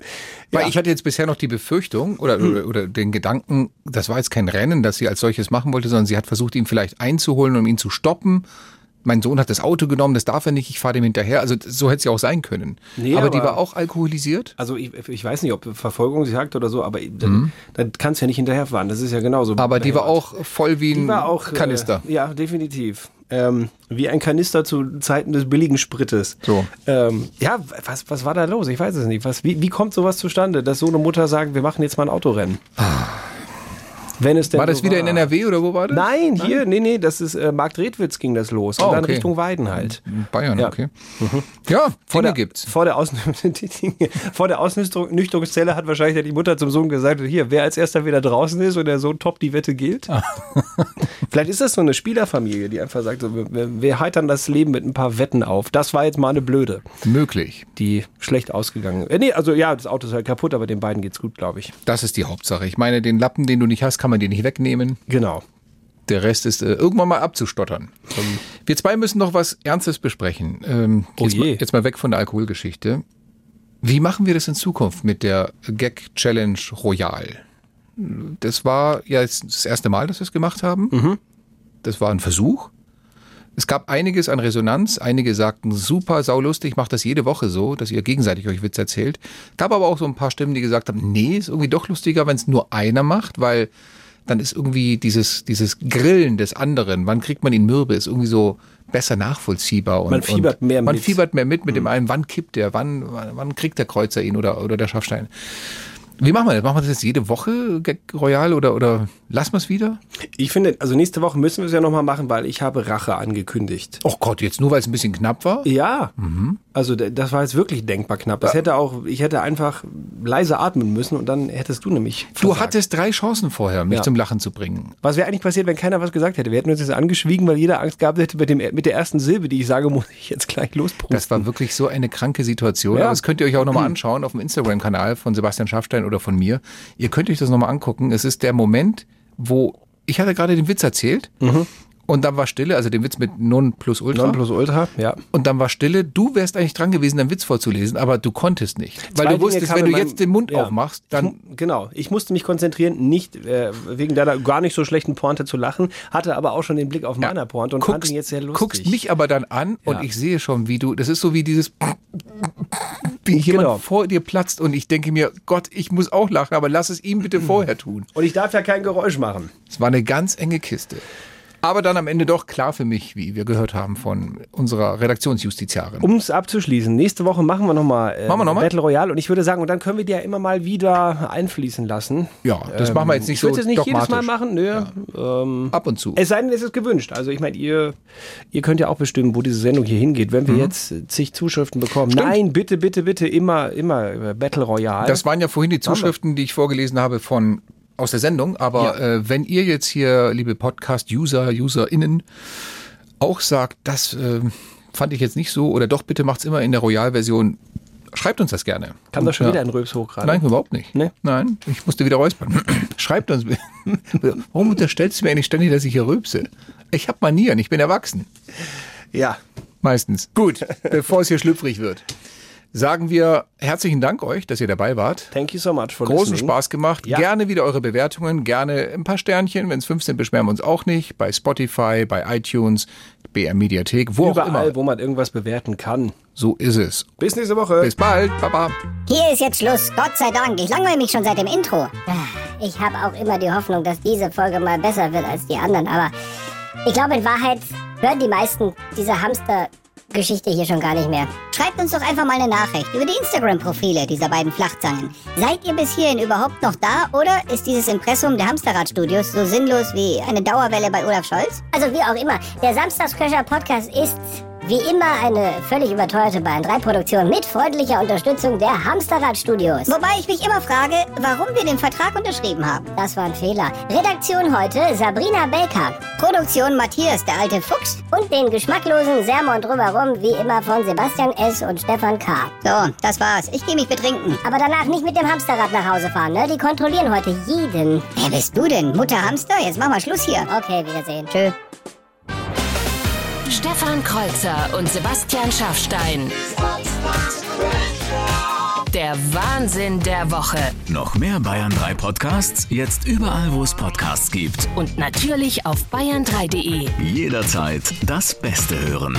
Speaker 3: Weil
Speaker 2: Ja.
Speaker 3: ich hatte jetzt bisher noch die Befürchtung oder, oder, oder den Gedanken, das war jetzt kein Rennen, das sie als solches machen wollte, sondern sie hat versucht, ihn vielleicht einzuholen, um ihn zu stoppen. Mein Sohn hat das Auto genommen, das darf er nicht, ich fahre dem hinterher. Also so hätte es ja auch sein können.
Speaker 2: Nee,
Speaker 3: aber, die
Speaker 2: aber-
Speaker 3: war auch alkoholisiert?
Speaker 2: Also ich, ich weiß nicht, ob Verfolgung sie sagt oder so, aber dann, dann kannst du ja nicht hinterherfahren. Das ist ja genauso.
Speaker 3: Mhm. Aber die war auch voll wie ein
Speaker 2: Die auch,
Speaker 3: Kanister.
Speaker 2: Äh, ja, definitiv. Ähm, wie ein Kanister zu Zeiten des billigen Sprites.
Speaker 3: So.
Speaker 2: Ähm, ja, was, was war da los? Ich weiß es nicht. Was, wie, wie kommt sowas zustande, dass so eine Mutter sagt, wir machen jetzt mal ein Autorennen? Wenn es denn
Speaker 3: War das
Speaker 2: so
Speaker 3: wieder in NRW oder wo war das?
Speaker 2: Nein, hier, nee, nee, das ist äh, Markt Redwitz ging das los. Und
Speaker 3: Oh,
Speaker 2: dann
Speaker 3: okay.
Speaker 2: Richtung Weiden halt.
Speaker 3: In Bayern,
Speaker 2: Ja.
Speaker 3: okay. Ja,
Speaker 2: Vor
Speaker 3: Dinge
Speaker 2: der,
Speaker 3: gibt's.
Speaker 2: vor der, Aus vor der Ausnüchterungszelle hat wahrscheinlich die Mutter zum Sohn gesagt, hier, wer als erster wieder draußen ist und der Sohn top, die Wette gilt.
Speaker 3: Ah.
Speaker 2: Vielleicht ist das so eine Spielerfamilie, die einfach sagt, so, wir, wir heitern das Leben mit ein paar Wetten auf. Das war jetzt mal eine blöde,
Speaker 3: Möglich.
Speaker 2: die schlecht ausgegangen ist. Äh, nee, also ja, das Auto ist halt kaputt, aber den beiden geht's gut, glaube ich.
Speaker 3: Das ist die Hauptsache. Ich meine, den Lappen, den du nicht hast, kann man dir nicht wegnehmen.
Speaker 2: Genau.
Speaker 3: Der Rest ist äh, irgendwann mal abzustottern. Wir zwei müssen noch was Ernstes besprechen. Ähm,
Speaker 2: Oh
Speaker 3: jetzt,
Speaker 2: je.
Speaker 3: mal, jetzt mal weg von der Alkoholgeschichte. Wie machen wir das in Zukunft mit der Gag Challenge Royal? Das war ja jetzt das erste Mal, dass wir es gemacht haben.
Speaker 2: Mhm.
Speaker 3: Das war ein Versuch. Es gab einiges an Resonanz. Einige sagten, super, saulustig, macht das jede Woche so, dass ihr gegenseitig euch Witze erzählt. Gab aber auch so ein paar Stimmen, die gesagt haben, nee, ist irgendwie doch lustiger, wenn es nur einer macht, weil dann ist irgendwie dieses, dieses Grillen des anderen, wann kriegt man ihn mürbe, ist irgendwie so besser nachvollziehbar. Und,
Speaker 2: Man fiebert mehr
Speaker 3: Man
Speaker 2: mit.
Speaker 3: fiebert mehr mit, mit dem einen, wann kippt der, wann, wann, wann kriegt der Kreuzer ihn oder, oder der Schaffstein. Wie machen wir das? Machen wir das jetzt jede Woche, Gag Royal, oder, oder lassen wir es wieder?
Speaker 2: Ich finde, also nächste Woche müssen wir es ja nochmal machen, weil ich habe Rache angekündigt.
Speaker 3: Oh Gott, jetzt nur weil es ein bisschen knapp war?
Speaker 2: Ja. Also d- das war jetzt wirklich denkbar knapp. Das hätte auch, ich hätte einfach leise atmen müssen und dann hättest du nämlich.
Speaker 3: Du
Speaker 2: versagt.
Speaker 3: hattest drei Chancen vorher, mich
Speaker 2: Ja.
Speaker 3: zum Lachen zu bringen.
Speaker 2: Was wäre eigentlich passiert, wenn keiner was gesagt hätte? Wir hätten uns jetzt angeschwiegen, weil jeder Angst gehabt hätte, mit, dem, mit der ersten Silbe, die ich sage, muss ich jetzt gleich losprusten.
Speaker 3: Das war wirklich so eine kranke Situation.
Speaker 2: Ja.
Speaker 3: Aber das könnt ihr euch auch nochmal anschauen auf dem Instagram-Kanal von Sebastian Schaffstein oder von mir. Ihr könnt euch das nochmal angucken. Es ist der Moment, wo ich hatte gerade den Witz erzählt und dann war Stille, also den Witz mit Non plus Ultra.
Speaker 2: Non plus Ultra, ja.
Speaker 3: Und dann war Stille. Du wärst eigentlich dran gewesen, deinen Witz vorzulesen, aber du konntest nicht. Weil
Speaker 2: Zwei
Speaker 3: du wusstest,
Speaker 2: Dinge
Speaker 3: wenn
Speaker 2: kamen
Speaker 3: du jetzt den Mund
Speaker 2: Ja.
Speaker 3: aufmachst,
Speaker 2: Ich
Speaker 3: dann
Speaker 2: mu- genau. Ich musste mich konzentrieren, nicht äh, wegen deiner gar nicht so schlechten Pointe zu lachen, hatte aber auch schon den Blick auf meiner Pointe und fand
Speaker 3: guckst,
Speaker 2: ihn jetzt sehr lustig.
Speaker 3: guckst mich aber dann an und
Speaker 2: Ja.
Speaker 3: ich sehe schon, wie du, das ist so wie dieses, wie jemand
Speaker 2: Genau.
Speaker 3: vor dir platzt und ich denke mir, Gott, ich muss auch lachen, aber lass es ihm bitte vorher tun.
Speaker 2: Und ich darf ja kein Geräusch machen.
Speaker 3: Es war eine ganz enge Kiste. Aber dann am Ende doch klar für mich, wie wir gehört haben von unserer Redaktionsjustiziarin.
Speaker 2: Um es abzuschließen, nächste Woche machen wir nochmal äh,
Speaker 3: Machen wir noch mal?
Speaker 2: Battle Royale und ich würde sagen, und dann können wir die ja immer mal wieder einfließen lassen.
Speaker 3: Ja, das machen wir jetzt nicht
Speaker 2: ich würde
Speaker 3: so
Speaker 2: es jetzt nicht jedes Mal machen, nö. Ähm,
Speaker 3: Ab und zu.
Speaker 2: Es sei denn, es ist gewünscht. Also ich meine, ihr, ihr könnt ja auch bestimmen, wo diese Sendung hier hingeht. Wenn wir
Speaker 3: Mhm.
Speaker 2: jetzt zig Zuschriften bekommen, nein, bitte, bitte, bitte, immer, immer äh, Battle Royale.
Speaker 3: Das waren ja vorhin die. Zuschriften, die ich vorgelesen habe von aus der Sendung. Aber äh, wenn ihr jetzt hier, liebe Podcast-User, UserInnen, auch sagt, das äh, fand ich jetzt nicht so oder doch, bitte macht's immer in der Royal-Version, schreibt uns das gerne.
Speaker 2: Kam da schon
Speaker 3: ja.
Speaker 2: wieder ein Röps hoch gerade?
Speaker 3: Nein, überhaupt nicht.
Speaker 2: Nee?
Speaker 3: Nein, ich musste wieder räuspern. Schreibt uns. Warum unterstellst du mir eigentlich ständig, dass ich hier rülpse? Ich habe Manieren, ich bin erwachsen.
Speaker 2: Ja.
Speaker 3: Meistens. Gut, bevor es hier schlüpfrig wird, sagen wir herzlichen Dank euch, dass ihr dabei wart.
Speaker 2: Thank you so much for
Speaker 3: Großen
Speaker 2: listening.
Speaker 3: Spaß gemacht.
Speaker 2: Ja.
Speaker 3: Gerne wieder eure Bewertungen, gerne ein paar Sternchen. Wenn es fünf sind, beschweren wir uns auch nicht. Bei Spotify, bei iTunes, BR Mediathek, wo auch
Speaker 2: Überall,
Speaker 3: immer.
Speaker 2: wo man irgendwas bewerten kann.
Speaker 3: So ist es.
Speaker 2: Bis nächste Woche.
Speaker 3: Bis bald. Baba.
Speaker 17: Hier ist jetzt Schluss, Gott sei Dank. Ich langweile mich schon seit dem Intro. Ich habe auch immer die Hoffnung, dass diese Folge mal besser wird als die anderen, aber ich glaube in Wahrheit hören die meisten diese Hamster-Geschichte hier schon gar nicht mehr. Schreibt uns doch einfach mal eine Nachricht über die Instagram-Profile dieser beiden Flachzangen. Seid ihr bis hierhin überhaupt noch da oder ist dieses Impressum der Hamsterrad-Studios so sinnlos wie eine Dauerwelle bei Olaf Scholz? Also wie auch immer, der Samstagscrasher-Podcast ist wie immer eine völlig überteuerte Bayern 3 Produktion mit freundlicher Unterstützung der Hamsterrad Studios. Wobei ich mich immer frage, warum wir den Vertrag unterschrieben haben. Das war ein Fehler. Redaktion heute Sabrina Belka. Produktion Matthias der alte Fuchs und den geschmacklosen Sermon drumherum wie immer von Sebastian S. und Stefan K. So, das war's. Ich gehe mich betrinken. Aber danach nicht mit dem Hamsterrad nach Hause fahren, ne? Die kontrollieren heute jeden. Wer bist du denn? Mutter Hamster? Jetzt machen wir Schluss hier. Okay, Wiedersehen. Tschö.
Speaker 5: Stefan Kreuzer und Sebastian Schaffstein. Der Wahnsinn der Woche.
Speaker 1: Noch mehr Bayern 3 Podcasts, jetzt überall, wo es Podcasts gibt.
Speaker 5: Und natürlich auf bayern3.de.
Speaker 1: Jederzeit das Beste hören.